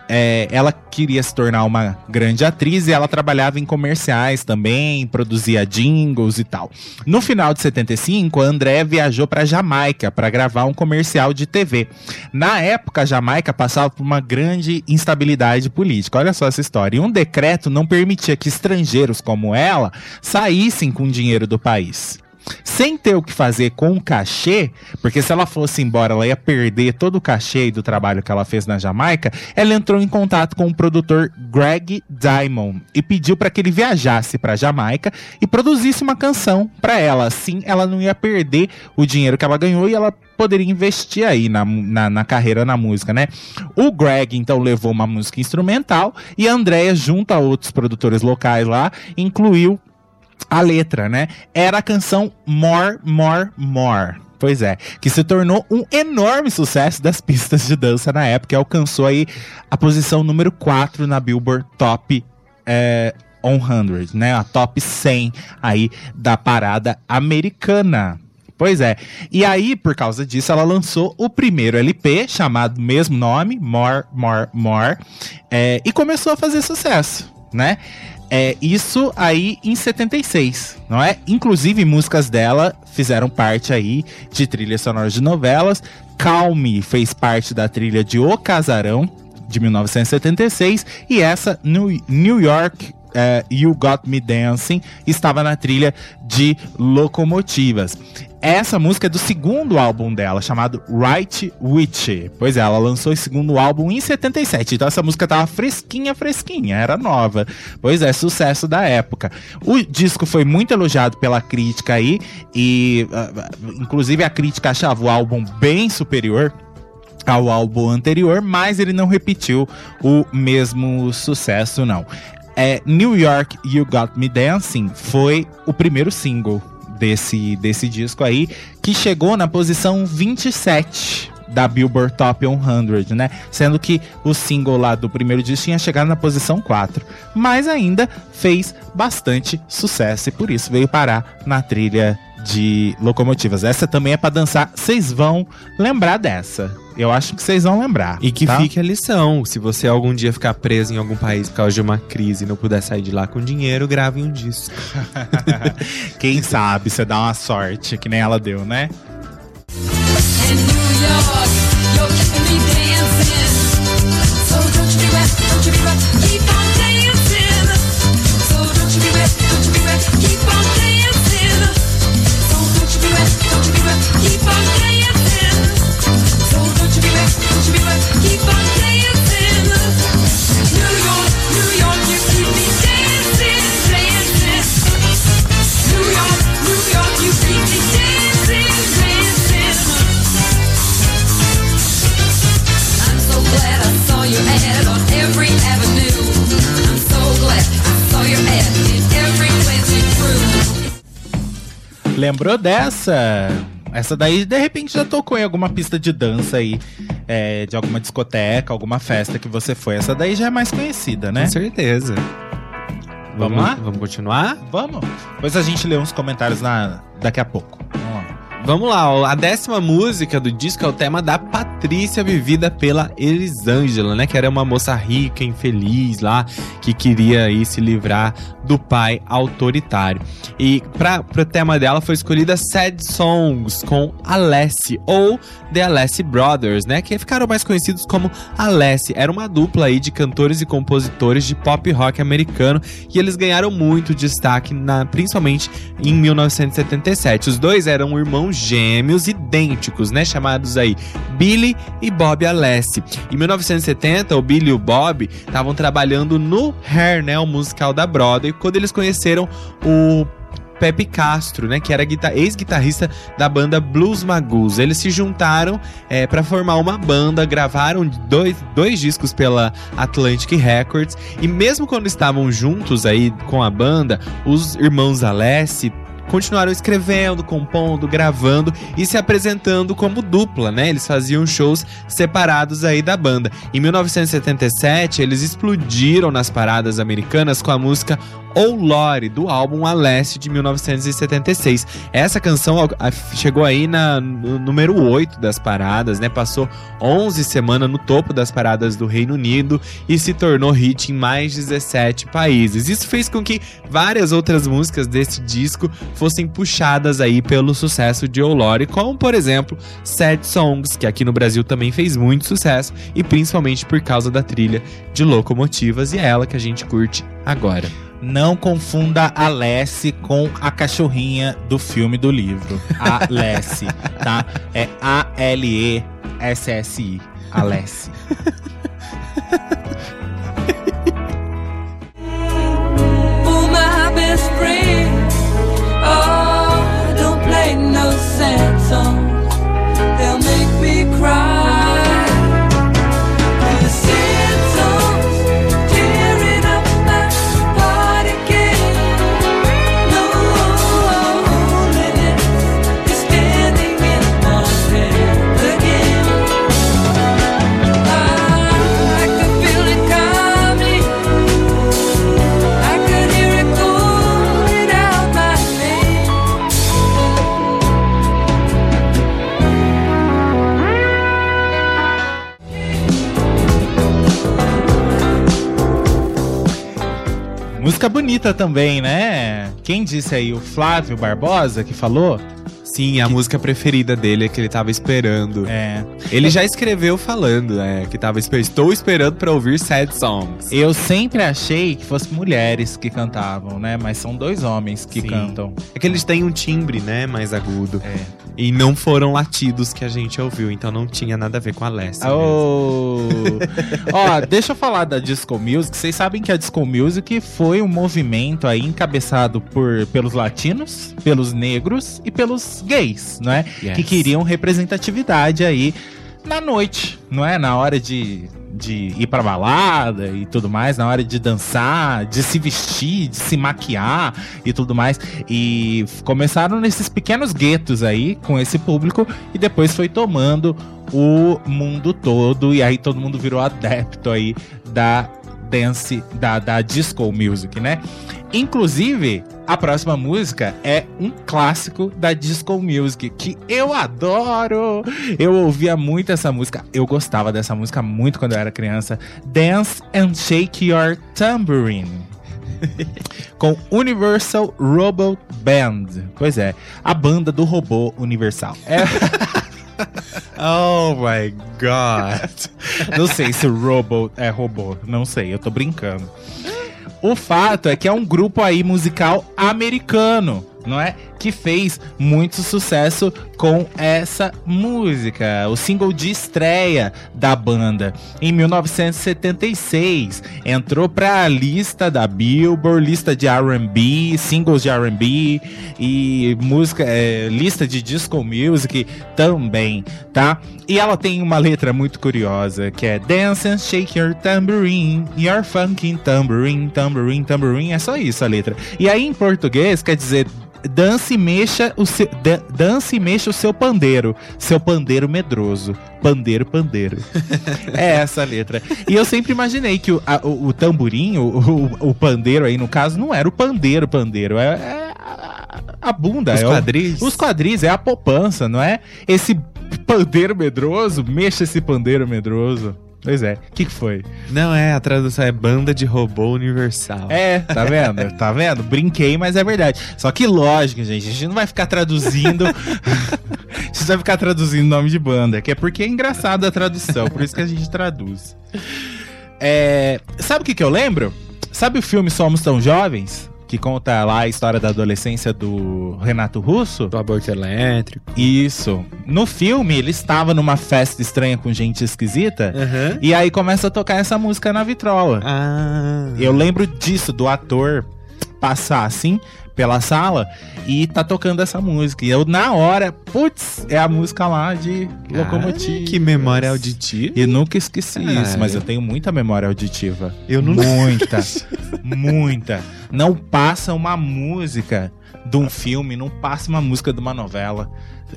É, ela queria se tornar uma grande atriz e ela trabalhava em comerciais também, produzia jingles e tal. No final de 75, a André viajou para Jamaica para gravar um comercial de TV. Na época, a Jamaica passava por uma grande instabilidade política. Olha só essa história. E um decreto não permitia que estrangeiros como ela saíssem com dinheiro do país. Sem ter o que fazer com o cachê, porque se ela fosse embora, ela ia perder todo o cachê do trabalho que ela fez na Jamaica, ela entrou em contato com o produtor Greg Diamond e pediu para que ele viajasse para Jamaica e produzisse uma canção para ela. Assim, ela não ia perder o dinheiro que ela ganhou e ela poderia investir aí na, na, na carreira na música, né? O Greg, então, levou uma música instrumental e a Andrea, junto a outros produtores locais lá, incluiu a letra, né? Era a canção More, More, More. Pois é, que se tornou um enorme sucesso das pistas de dança na época e alcançou aí a posição número 4 na Billboard Top é, 100, né? A top 100 aí da parada americana. Pois é. E aí, por causa disso, ela lançou o primeiro LP, chamado mesmo nome, More, More, More, é, e começou a fazer sucesso, né? É, isso aí em 76, não é? Inclusive, músicas dela fizeram parte aí de trilhas sonoras de novelas. Calme fez parte da trilha de O Casarão, de 1976, e essa, New, York é, You Got Me Dancing, estava na trilha de Locomotivas. Essa música é do segundo álbum dela, chamado Right Witch. Pois é, ela lançou esse segundo álbum em 77. Então essa música tava fresquinha, fresquinha, era nova. Pois é, sucesso da época. O disco foi muito elogiado pela crítica aí, e ah, inclusive a crítica achava o álbum bem superior ao álbum anterior, mas ele não repetiu o mesmo sucesso, não. É, New York You Got Me Dancing foi o primeiro single desse, desse disco aí, que chegou na posição 27 da Billboard Top 100, né? Sendo que o single lá do primeiro disco tinha chegado na posição 4. Mas ainda fez bastante sucesso e por isso veio parar na trilha de locomotivas. Essa também é pra dançar. Vocês vão lembrar dessa. Eu acho que vocês vão lembrar. E que tá? fique a lição. Se você algum dia ficar preso em algum país por causa de uma crise e não puder sair de lá com dinheiro, grave um disco. Quem sabe você dá uma sorte, que nem ela deu, né? In New York, Lembrou dessa? Essa daí, de repente, já tocou em alguma pista de dança aí, é, de alguma discoteca, alguma festa que você foi. Essa daí já é mais conhecida, né? Com certeza. Vamos lá? Vamos continuar? Vamos? Depois a gente lê uns comentários na... daqui a pouco. Vamos lá. Vamos a décima música do disco é o tema da Patrícia, vivida pela Elisângela, né? Que era uma moça rica, infeliz lá, que queria aí se livrar do pai autoritário. E para o tema dela foi escolhida Sad Songs com Alessi, ou The Alessi Brothers, né? Que ficaram mais conhecidos como Alessi. Era uma dupla aí de cantores e compositores de pop rock americano e eles ganharam muito destaque, na, principalmente em 1977. Os dois eram irmãos gêmeos idênticos, né? Chamados aí Billy e Bob Alessi. Em 1970, o Billy e o Bob estavam trabalhando no Hair, né? O musical da Broadway, quando eles conheceram o Pepe Castro, né, que era guita- ex-guitarrista da banda Blues Magus. Eles se juntaram para formar uma banda, gravaram dois, dois discos pela Atlantic Records e mesmo quando estavam juntos aí com a banda, os irmãos Alessi continuaram escrevendo, compondo, gravando e se apresentando como dupla, né? Eles faziam shows separados aí da banda. Em 1977, eles explodiram nas paradas americanas com a música Oh Lore, do álbum Alessi de 1976. Essa canção a- chegou aí na, no número 8 das paradas, né? Passou 11 semanas no topo das paradas do Reino Unido e se tornou hit em mais de 17 países. Isso fez com que várias outras músicas desse disco fossem puxadas aí pelo sucesso de Oh Lore, como por exemplo Sad Songs, que aqui no Brasil também fez muito sucesso e principalmente por causa da trilha de locomotivas e é ela que a gente curte agora. Não confunda a Lessie com a cachorrinha do filme do livro. A Lessie, tá? É A-L-E-S-S-I. A Lessie. Música bonita também, né? Quem disse aí? O Flávio Barbosa que falou? Sim, a música preferida dele é que ele tava esperando. É. Ele já escreveu falando, é, que tava esper- estou esperando pra ouvir sad songs. Eu sempre achei que fossem mulheres que cantavam, né? Mas são dois homens que Sim. cantam. É que eles têm um timbre, né, mais agudo. É. E não foram latidos que a gente ouviu, então não tinha nada a ver com a Lessie. mesmo. Oh. Ó, deixa eu falar da Disco Music. Vocês sabem que a Disco Music foi um movimento aí encabeçado por, pelos latinos, pelos negros e pelos gays, não é? Yes. Que queriam representatividade aí na noite, não é? Na hora de, de ir pra balada e tudo mais, na hora de dançar, de se vestir, de se maquiar e tudo mais. E começaram nesses pequenos guetos aí com esse público e depois foi tomando o mundo todo e aí todo mundo virou adepto aí da dance, da, da disco music, né? Inclusive, a próxima música é um clássico da disco music que eu adoro. Eu ouvia muito essa música. Eu gostava dessa música muito quando eu era criança. Dance and Shake Your Tambourine. Com Universal Robot Band. Pois é, a banda do robô universal. É, Oh my god. não sei se o robot é robô, não sei, eu tô brincando. O fato é que é um grupo aí musical americano, não é? Que fez muito sucesso com essa música. O single de estreia da banda em 1976 entrou pra lista da Billboard, lista de R&B, singles de R&B e música, é, lista de disco music também, tá? E ela tem uma letra muito curiosa que é Dance and shake your tambourine, your funky tambourine, tambourine, tambourine. É só isso a letra. E aí em português quer dizer Dance e mexa o seu, dan- dance e mexa o seu pandeiro, seu pandeiro medroso. Pandeiro, pandeiro. é essa a letra. E eu sempre imaginei que o, a- o, o tamborim, o, o, o pandeiro aí, no caso, não era o pandeiro, pandeiro. É, é a, a bunda. Os é o- quadris? os quadris, é a poupança, não é? Esse pandeiro medroso, mexa esse pandeiro medroso. Pois é. O que, que foi? Não é, a tradução é banda de robô universal. É, tá vendo? Tá vendo? Brinquei, mas é verdade. Só que lógico, gente, a gente não vai ficar traduzindo. a gente vai ficar traduzindo nome de banda, que é porque é engraçado a tradução, por isso que a gente traduz. É, sabe o que, que eu lembro? Sabe o filme Somos Tão Jovens? Que conta lá a história da adolescência do Renato Russo? Do aborto elétrico. Isso. No filme, ele estava numa festa estranha com gente esquisita. Aham. E aí começa a tocar essa música na vitrola. Ah. Eu lembro disso, do ator passar assim pela sala e tá tocando essa música. E eu, na hora, putz, é a música lá de Locomotive. Que memória auditiva. E nunca esqueci isso, mas eu- tenho muita memória auditiva. Eu não Muita, muita. Não passa uma música de um filme, não passa uma música de uma novela.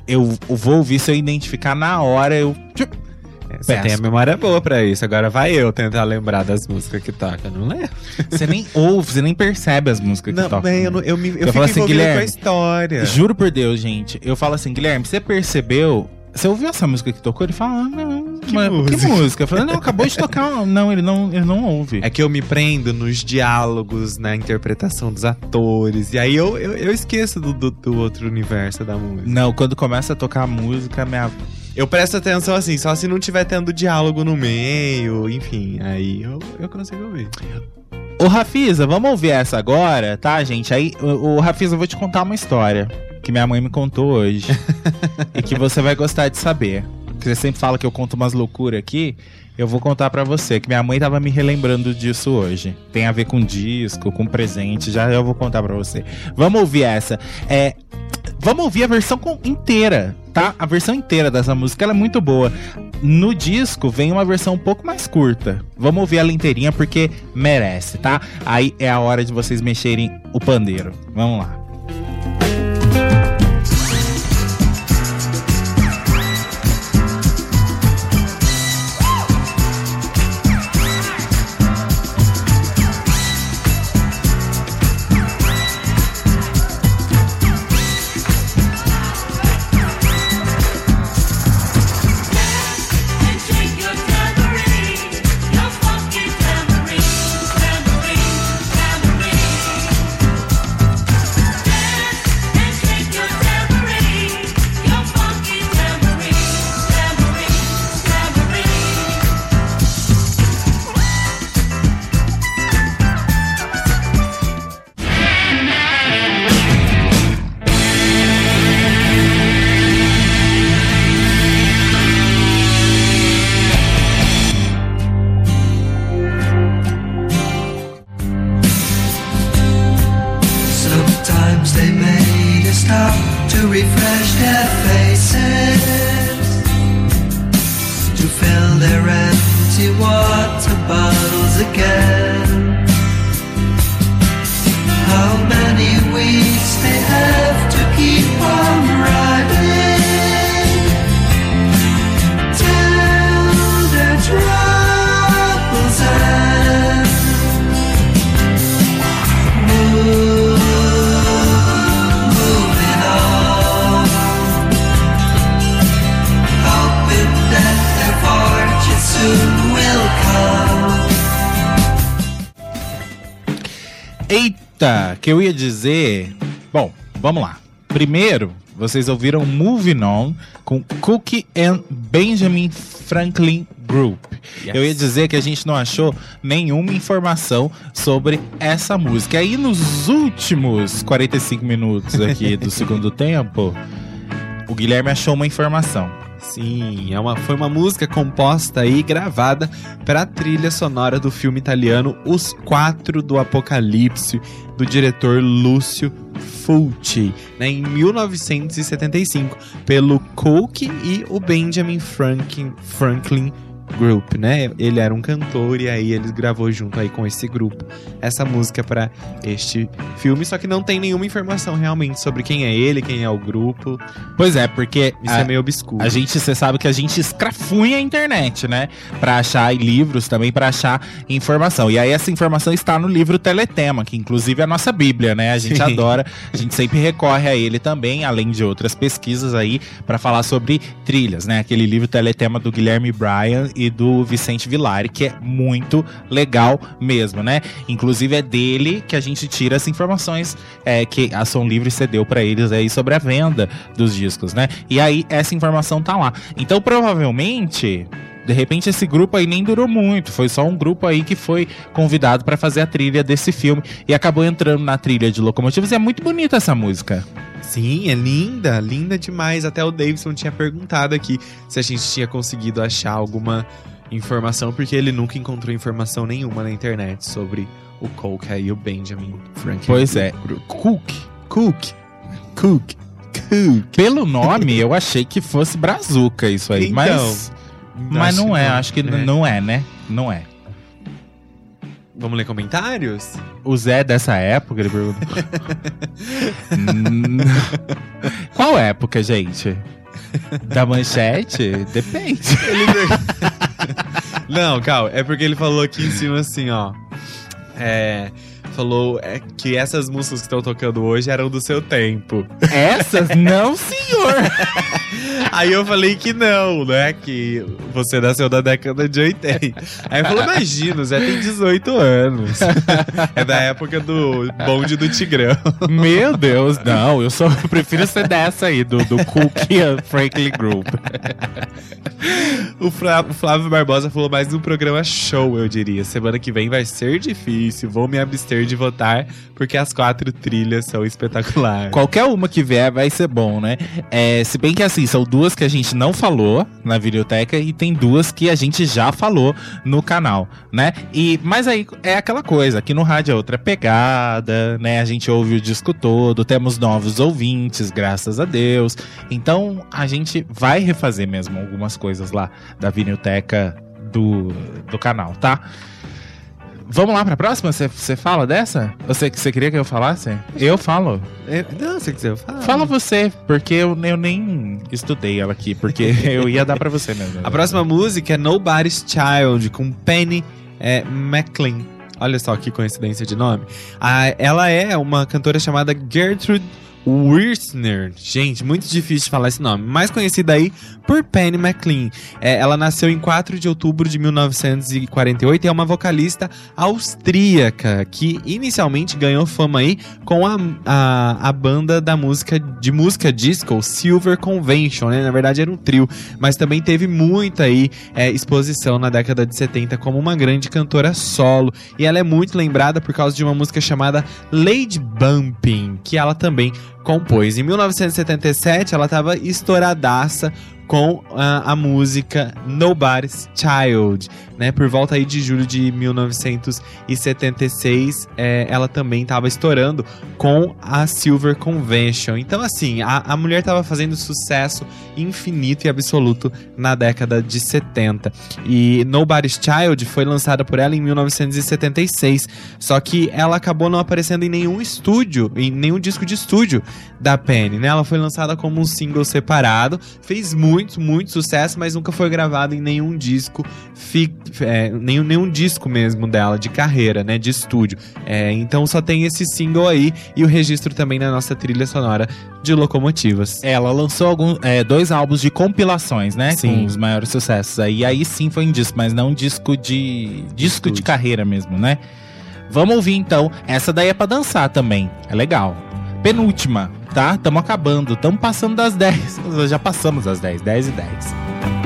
Eu, eu vou ouvir, se eu identificar na hora, eu. Você tem a memória boa pra isso. Agora vai eu tentar lembrar das músicas que toca. Não lembro. Você nem ouve, você nem percebe as músicas que Não, tocam. bem, eu, não- eu, me, eu, Eu falo assim, Guilherme, com a história. Juro por Deus, gente. Eu falo assim, Guilherme, você percebeu? Você ouviu essa música que tocou? Ele fala, ah, não. Que mas música? que música? Eu falei, não, acabou de tocar. Não, ele não, ele não ouve. É que eu me prendo nos diálogos, na interpretação dos atores. E aí eu, eu, eu esqueço do, do, do outro universo da música. Não, quando começa a tocar a música, minha. Eu presto atenção assim, só se não tiver tendo diálogo no meio, enfim. Aí eu, eu consigo ouvir. Ô, Rafisa, vamos ouvir essa agora, tá, gente? Aí, ô, Rafisa, eu vou te contar uma história que minha mãe me contou hoje. e que você vai gostar de saber. Porque você sempre fala que eu conto umas loucuras aqui. Eu vou contar pra você, que minha mãe tava me relembrando disso hoje. Tem a ver com disco, com presente, já eu vou contar pra você. Vamos ouvir essa. É, vamos ouvir a versão inteira, tá? A versão inteira dessa música, é muito boa. No disco vem uma versão um pouco mais curta. Vamos ouvir ela inteirinha porque merece, tá? Aí é a hora de vocês mexerem o pandeiro. Vamos lá. Vamos lá. Primeiro, vocês ouviram Moving On com Cookie and Benjamin Franklin Group. Eu ia dizer que a gente não achou nenhuma informação sobre essa música. Aí nos últimos 45 minutos aqui do segundo tempo, o Guilherme achou uma informação. Sim, é uma, foi uma música composta e gravada para a trilha sonora do filme italiano Os Quatro do Apocalipse, do diretor Lúcio Fulci, né, em 1975, pelo Coke e o Benjamin Franklin, Franklin Group, né? Ele era um cantor e aí ele gravou junto aí com esse grupo essa música pra este filme, só que não tem nenhuma informação realmente sobre quem é ele, quem é o grupo. Pois é, porque Isso a, é meio obscuro. a gente, você sabe que a gente escrafunha a internet, né? Pra achar e livros também, pra achar informação. E aí essa informação está no livro Teletema, que inclusive é a nossa bíblia, né? A gente Sim. adora, a gente sempre recorre a ele também, além de outras pesquisas aí, pra falar sobre trilhas, né? Aquele livro Teletema do Guilherme Bryan e do Vicente Villari, que é muito legal mesmo, né? Inclusive é dele que a gente tira as informações é, que a Som Livre cedeu pra eles aí sobre a venda dos discos, né? E aí essa informação tá lá. Então provavelmente de repente esse grupo aí nem durou muito, foi só um grupo aí que foi convidado pra fazer a trilha desse filme e acabou entrando na trilha de Locomotivos. E é muito bonita essa música. Sim, é linda, linda demais. Até o Davidson tinha perguntado aqui se a gente tinha conseguido achar alguma informação, porque ele nunca encontrou informação nenhuma na internet sobre o Colca e o Benjamin Franklin. Pois é. Cook. Cook. Cook. Cook. Pelo nome, eu achei que fosse Brazuca isso aí, Então, mas mas acho não é, não, acho que né? não é, né? Não é. Vamos ler comentários? O Zé dessa época, ele perguntou. Qual época, gente? Da manchete? Depende. Não, calma. É porque ele falou aqui em cima assim, ó. É. Falou é, que essas músicas que estão tocando hoje eram do seu tempo. Essas? Não, senhor. Aí eu falei que não, né? Que você nasceu na década de 80. Aí ele falou: imagina, o Zé tem 18 anos. É da época do bonde do Tigrão. Meu Deus, não. Eu só prefiro ser dessa aí, do, do Cookie Franklin Group. O, Fra- o Flávio Barbosa falou mais no programa show, eu diria. Semana que vem vai ser difícil. Vou me abster de votar, porque as quatro trilhas são espetaculares. Qualquer uma que vier vai ser bom, né? É, se bem que assim, são duas que a gente não falou na videoteca e tem duas que a gente já falou no canal, né? E, mas aí é aquela coisa, aqui no rádio é outra pegada, né? A gente ouve o disco todo, temos novos ouvintes, graças a Deus. Então a gente vai refazer mesmo algumas coisas lá da videoteca do, do canal, tá? Vamos lá pra próxima? Você fala dessa? Você, você queria que eu falasse? Eu falo. É, não, se quiser, fala. Fala você, porque eu, eu nem estudei ela aqui, porque eu ia dar pra você mesmo. A próxima música é Nobody's Child, com Penny é, McLean. Olha só que coincidência de nome. Ah, ela é uma cantora chamada Gertrude Wirsner. Gente, muito difícil de falar esse nome. Mais conhecida aí por Penny McLean. É, ela nasceu em 4 de outubro de 1948 e é uma vocalista austríaca que inicialmente ganhou fama aí com a, a, a banda da música de música disco Silver Convention, né? Na verdade era um trio, mas também teve muita aí é, exposição na década de 70 como uma grande cantora solo. E ela é muito lembrada por causa de uma música chamada Lady Bumping, que ela também compôs. Em 1977, ela estava estouradaça com a, a música Nobody's Child, né? Por volta aí de julho de 1976, é, ela também estava estourando com a Silver Convention. Então, assim, a, a mulher estava fazendo sucesso infinito e absoluto na década de 70. E Nobody's Child foi lançada por ela em 1976. Só que ela acabou não aparecendo em nenhum estúdio, em nenhum disco de estúdio da Penny, né? Ela foi lançada como um single separado, fez muito, muito sucesso, mas nunca foi gravado em nenhum disco, fi- é, nenhum, nenhum disco mesmo dela, de carreira, né? De estúdio. É, então só tem esse single aí e o registro também na nossa trilha sonora de locomotivas. Ela lançou algum, é, dois álbuns de compilações, né? Sim. Com os maiores sucessos aí. Aí sim foi um disco, mas não um disco de. disco de Estúdio. carreira mesmo, né? Vamos ouvir então. Essa daí é pra dançar também. É legal. Penúltima, tá? Tamo acabando. Tamo passando das 10. Já passamos das 10. 10 e 10.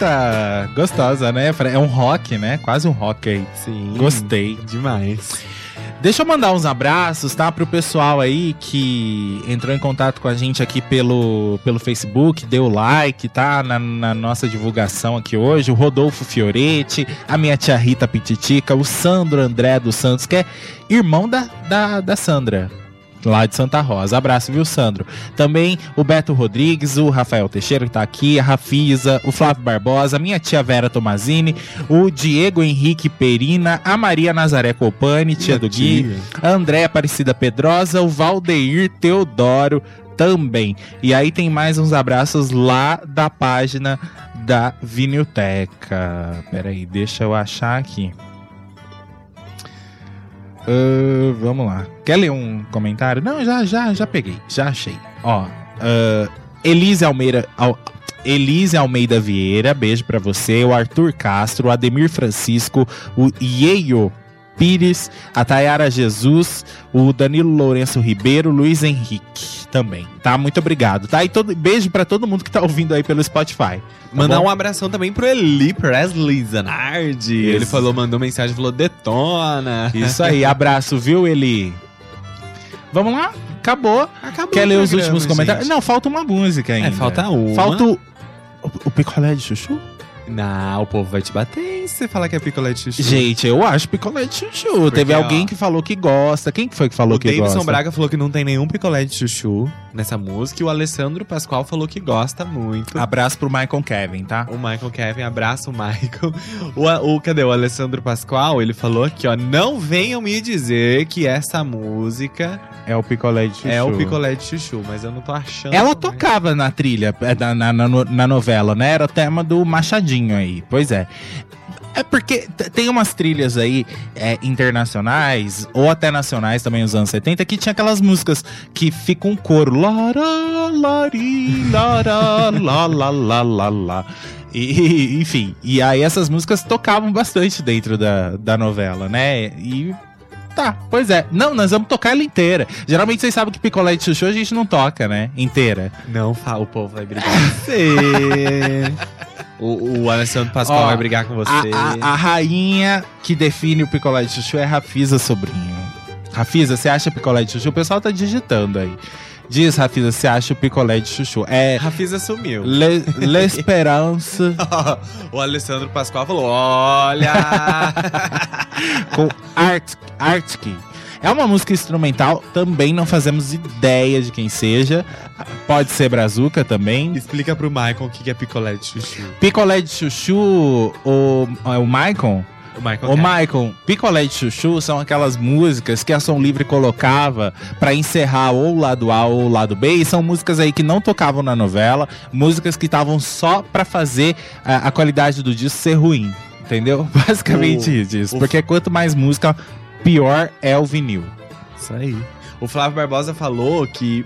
Eita, gostosa, né? É um rock, né? Quase um rock aí. Sim. Gostei. Demais. Deixa eu mandar uns abraços, tá? Pro pessoal aí que entrou em contato com a gente aqui pelo, pelo Facebook, deu like, tá? Na, na nossa divulgação aqui hoje. O Rodolfo Fioretti, a minha tia Rita Pititica, o Sandro André dos Santos, que é irmão da, da, da Sandra. Lá de Santa Rosa. Abraço, viu, Sandro? Também o Beto Rodrigues, o Rafael Teixeira, que tá aqui, a Rafisa, o Flávio Barbosa, a minha tia Vera Tomazini, o Diego Henrique Perina, a Maria Nazaré Copani, tia do Gui, a Andréa Aparecida Pedrosa, o Valdeir Teodoro também. E aí tem mais uns abraços lá da página da Vinilteca. Peraí, deixa eu achar aqui. Ah, vamos lá. Quer ler um comentário? Não, já, já, já peguei. Já achei. Ó, ah, Elise Almeida. Al- Elise Almeida Vieira, beijo pra você. O Arthur Castro, o Ademir Francisco, o Ieio Pires, a Tayara Jesus, o Danilo Lourenço Ribeiro, Luiz Henrique também, tá? Muito obrigado, tá? E todo, beijo pra todo mundo que tá ouvindo aí pelo Spotify. Mandar bom? um abração também pro Eli Presley Zanardi. Ele Isso. falou, mandou mensagem, falou detona. Isso aí, abraço, viu, Eli? Vamos lá? Acabou. Acabou Quer ler os últimos comentários? gente. Não, falta uma música ainda. É, falta uma. Falta o, o, o picolé de chuchu? Não, o povo vai te bater se você falar que é picolé de chuchu. Gente, eu acho picolé de chuchu. Teve ó, alguém que falou que gosta. Quem que foi que falou o que Davidson gosta? Braga falou que não tem nenhum picolé de chuchu nessa música. E o Alessandro Pascoal falou que gosta muito. Abraço pro Michael Kevin, tá? O Michael Kevin, abraça o Michael. O, o, cadê o Alessandro Pascoal? Ele falou aqui, ó. Não venham me dizer que essa música É o picolé de chuchu. é o picolé de chuchu, mas eu não tô achando. Ela também. tocava na trilha, é, na, na, na na novela, né? Era o tema do Machadinho aí. Pois é. É porque tem umas trilhas aí é, internacionais, ou até nacionais também, nos anos 70, que tinha aquelas músicas que fica um coro. Lara, lari, lara, la, la, la, la, la. E, enfim, e aí essas músicas tocavam bastante dentro da, da novela, né? E Tá, pois é. Não, nós vamos tocar ela inteira. Geralmente vocês sabem que picolé de chuchu a gente não toca, né? Inteira. Não fala, o povo vai brigar. o, o Alessandro Pascoal Ó, vai brigar com você. A, a- a rainha que define o picolé de chuchu é Rafisa Sobrinho. Rafisa, você acha picolé de chuchu? O pessoal tá digitando aí. Diz, Rafisa, você acha o picolé de chuchu? É Rafisa sumiu. Le- L'Espérance o Alessandro Pascoal falou: Olha! com Art, Arctic. É uma música instrumental, também não fazemos ideia de quem seja. Pode ser Brazuca também. Explica pro Michael o que é picolé de chuchu. Picolé de chuchu, o, o Maicon, O Michael. Quer. Maicon, Picolé de Chuchu são aquelas músicas que a Som Livre colocava pra encerrar ou o lado A ou o lado B, e são músicas aí que não tocavam na novela, músicas que estavam só pra fazer a, a qualidade do disco ser ruim, entendeu? Basicamente O- isso, o- porque quanto mais música, pior é o vinil. Isso aí. O Flávio Barbosa falou que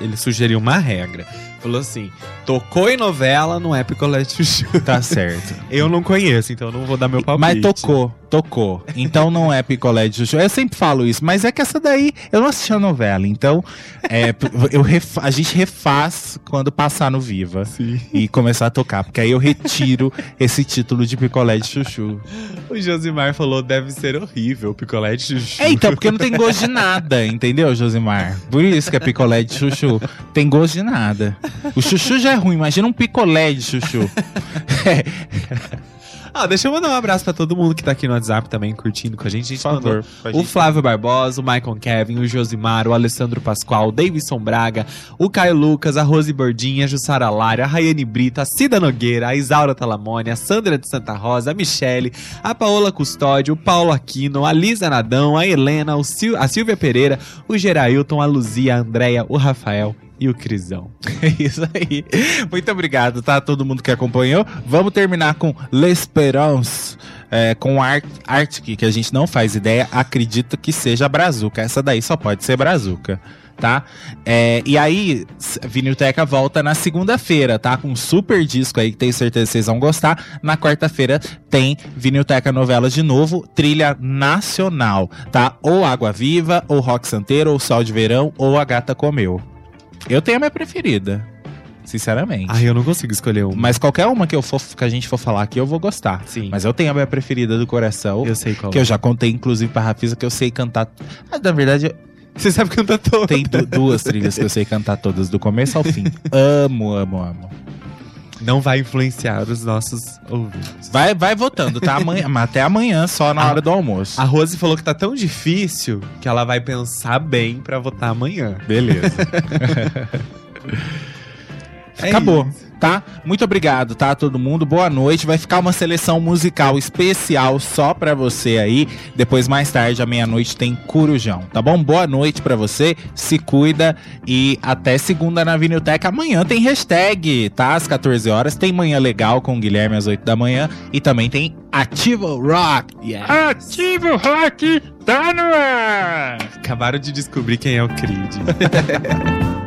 ele sugeriu uma regra. Falou assim: tocou em novela, não é picolé de chuchu. Tá certo. Eu não conheço, então eu não vou dar meu palpite. Mas tocou, tocou. Então não é picolé de chuchu. Eu sempre falo isso, mas é que essa daí eu não assisti a novela. Então é, eu a gente refaz quando passar no Viva Sim. e começar a tocar, porque aí eu retiro esse título de picolé de chuchu. O Josimar falou: deve ser horrível o picolé de chuchu. É, então, porque não tem gosto de nada, entendeu, Josimar? Por isso que é picolé de chuchu. Tem gosto de nada. O chuchu já é ruim, imagina um picolé de chuchu. Ah, deixa eu mandar um abraço pra todo mundo que tá aqui no WhatsApp também curtindo com a gente. A gente Por mandou O Flávio Barbosa, o Michael Kevin, o Josimar, o Alessandro Pascoal, o Davidson Braga, o Caio Lucas, a Rose Bordinha, a Jussara Lara, a Rayane Brito, a Cida Nogueira, a Isaura Talamone, a Sandra de Santa Rosa, a Michele, a Paola Custódio, o Paulo Aquino, a Lisa Nadão, a Helena, o Sil- a Silvia Pereira, o Gerailton, a Luzia, a Andréia, o Rafael e o Crisão. É isso aí. Muito obrigado, tá? Todo mundo que acompanhou. Vamos terminar com L'Espérance, é, com Ar Arctic, que a gente não faz ideia. Acredito que seja Brazuca. Essa daí só pode ser Brazuca. Tá? É, e aí, Vinilteca volta na segunda-feira, tá? Com um super disco aí que tenho certeza que vocês vão gostar. Na quarta-feira tem Vinilteca Novelas de novo, trilha nacional, tá? Ou Água Viva, ou Rock Santeiro, ou Sol de Verão, ou A Gata Comeu. Eu tenho a minha preferida. sinceramente. Ai, eu não consigo escolher uma. Mas qualquer uma que, eu for, que a gente for falar aqui, eu vou gostar. Sim. Mas eu tenho a minha preferida do coração. Eu sei qual Que é. eu já contei, inclusive, pra Rafisa, que eu sei cantar. Ah, na verdade, Você sabe cantar todo. tem du- duas trilhas que eu sei cantar todas, do começo ao fim. amo, amo, amo. Não vai influenciar os nossos ouvintes. Vai, vai votando, tá? Amanhã, mas até amanhã, só na Ah. hora do almoço. A Rose falou que tá tão difícil que ela vai pensar bem pra votar amanhã. Beleza. É Acabou, isso. tá? Muito obrigado, tá, todo mundo? Boa noite. Vai ficar uma seleção musical especial só pra você aí. Depois, mais tarde, à meia-noite, tem Curujão, tá bom? Boa noite pra você, se cuida e até segunda na Vinilteca. Amanhã tem hashtag, tá? Às 14 horas. Tem Manhã Legal com o Guilherme às 8 da manhã e também tem Ativa Rock. Yeah. Ativo Rock tá no ar! Acabaram de descobrir quem é o Creed.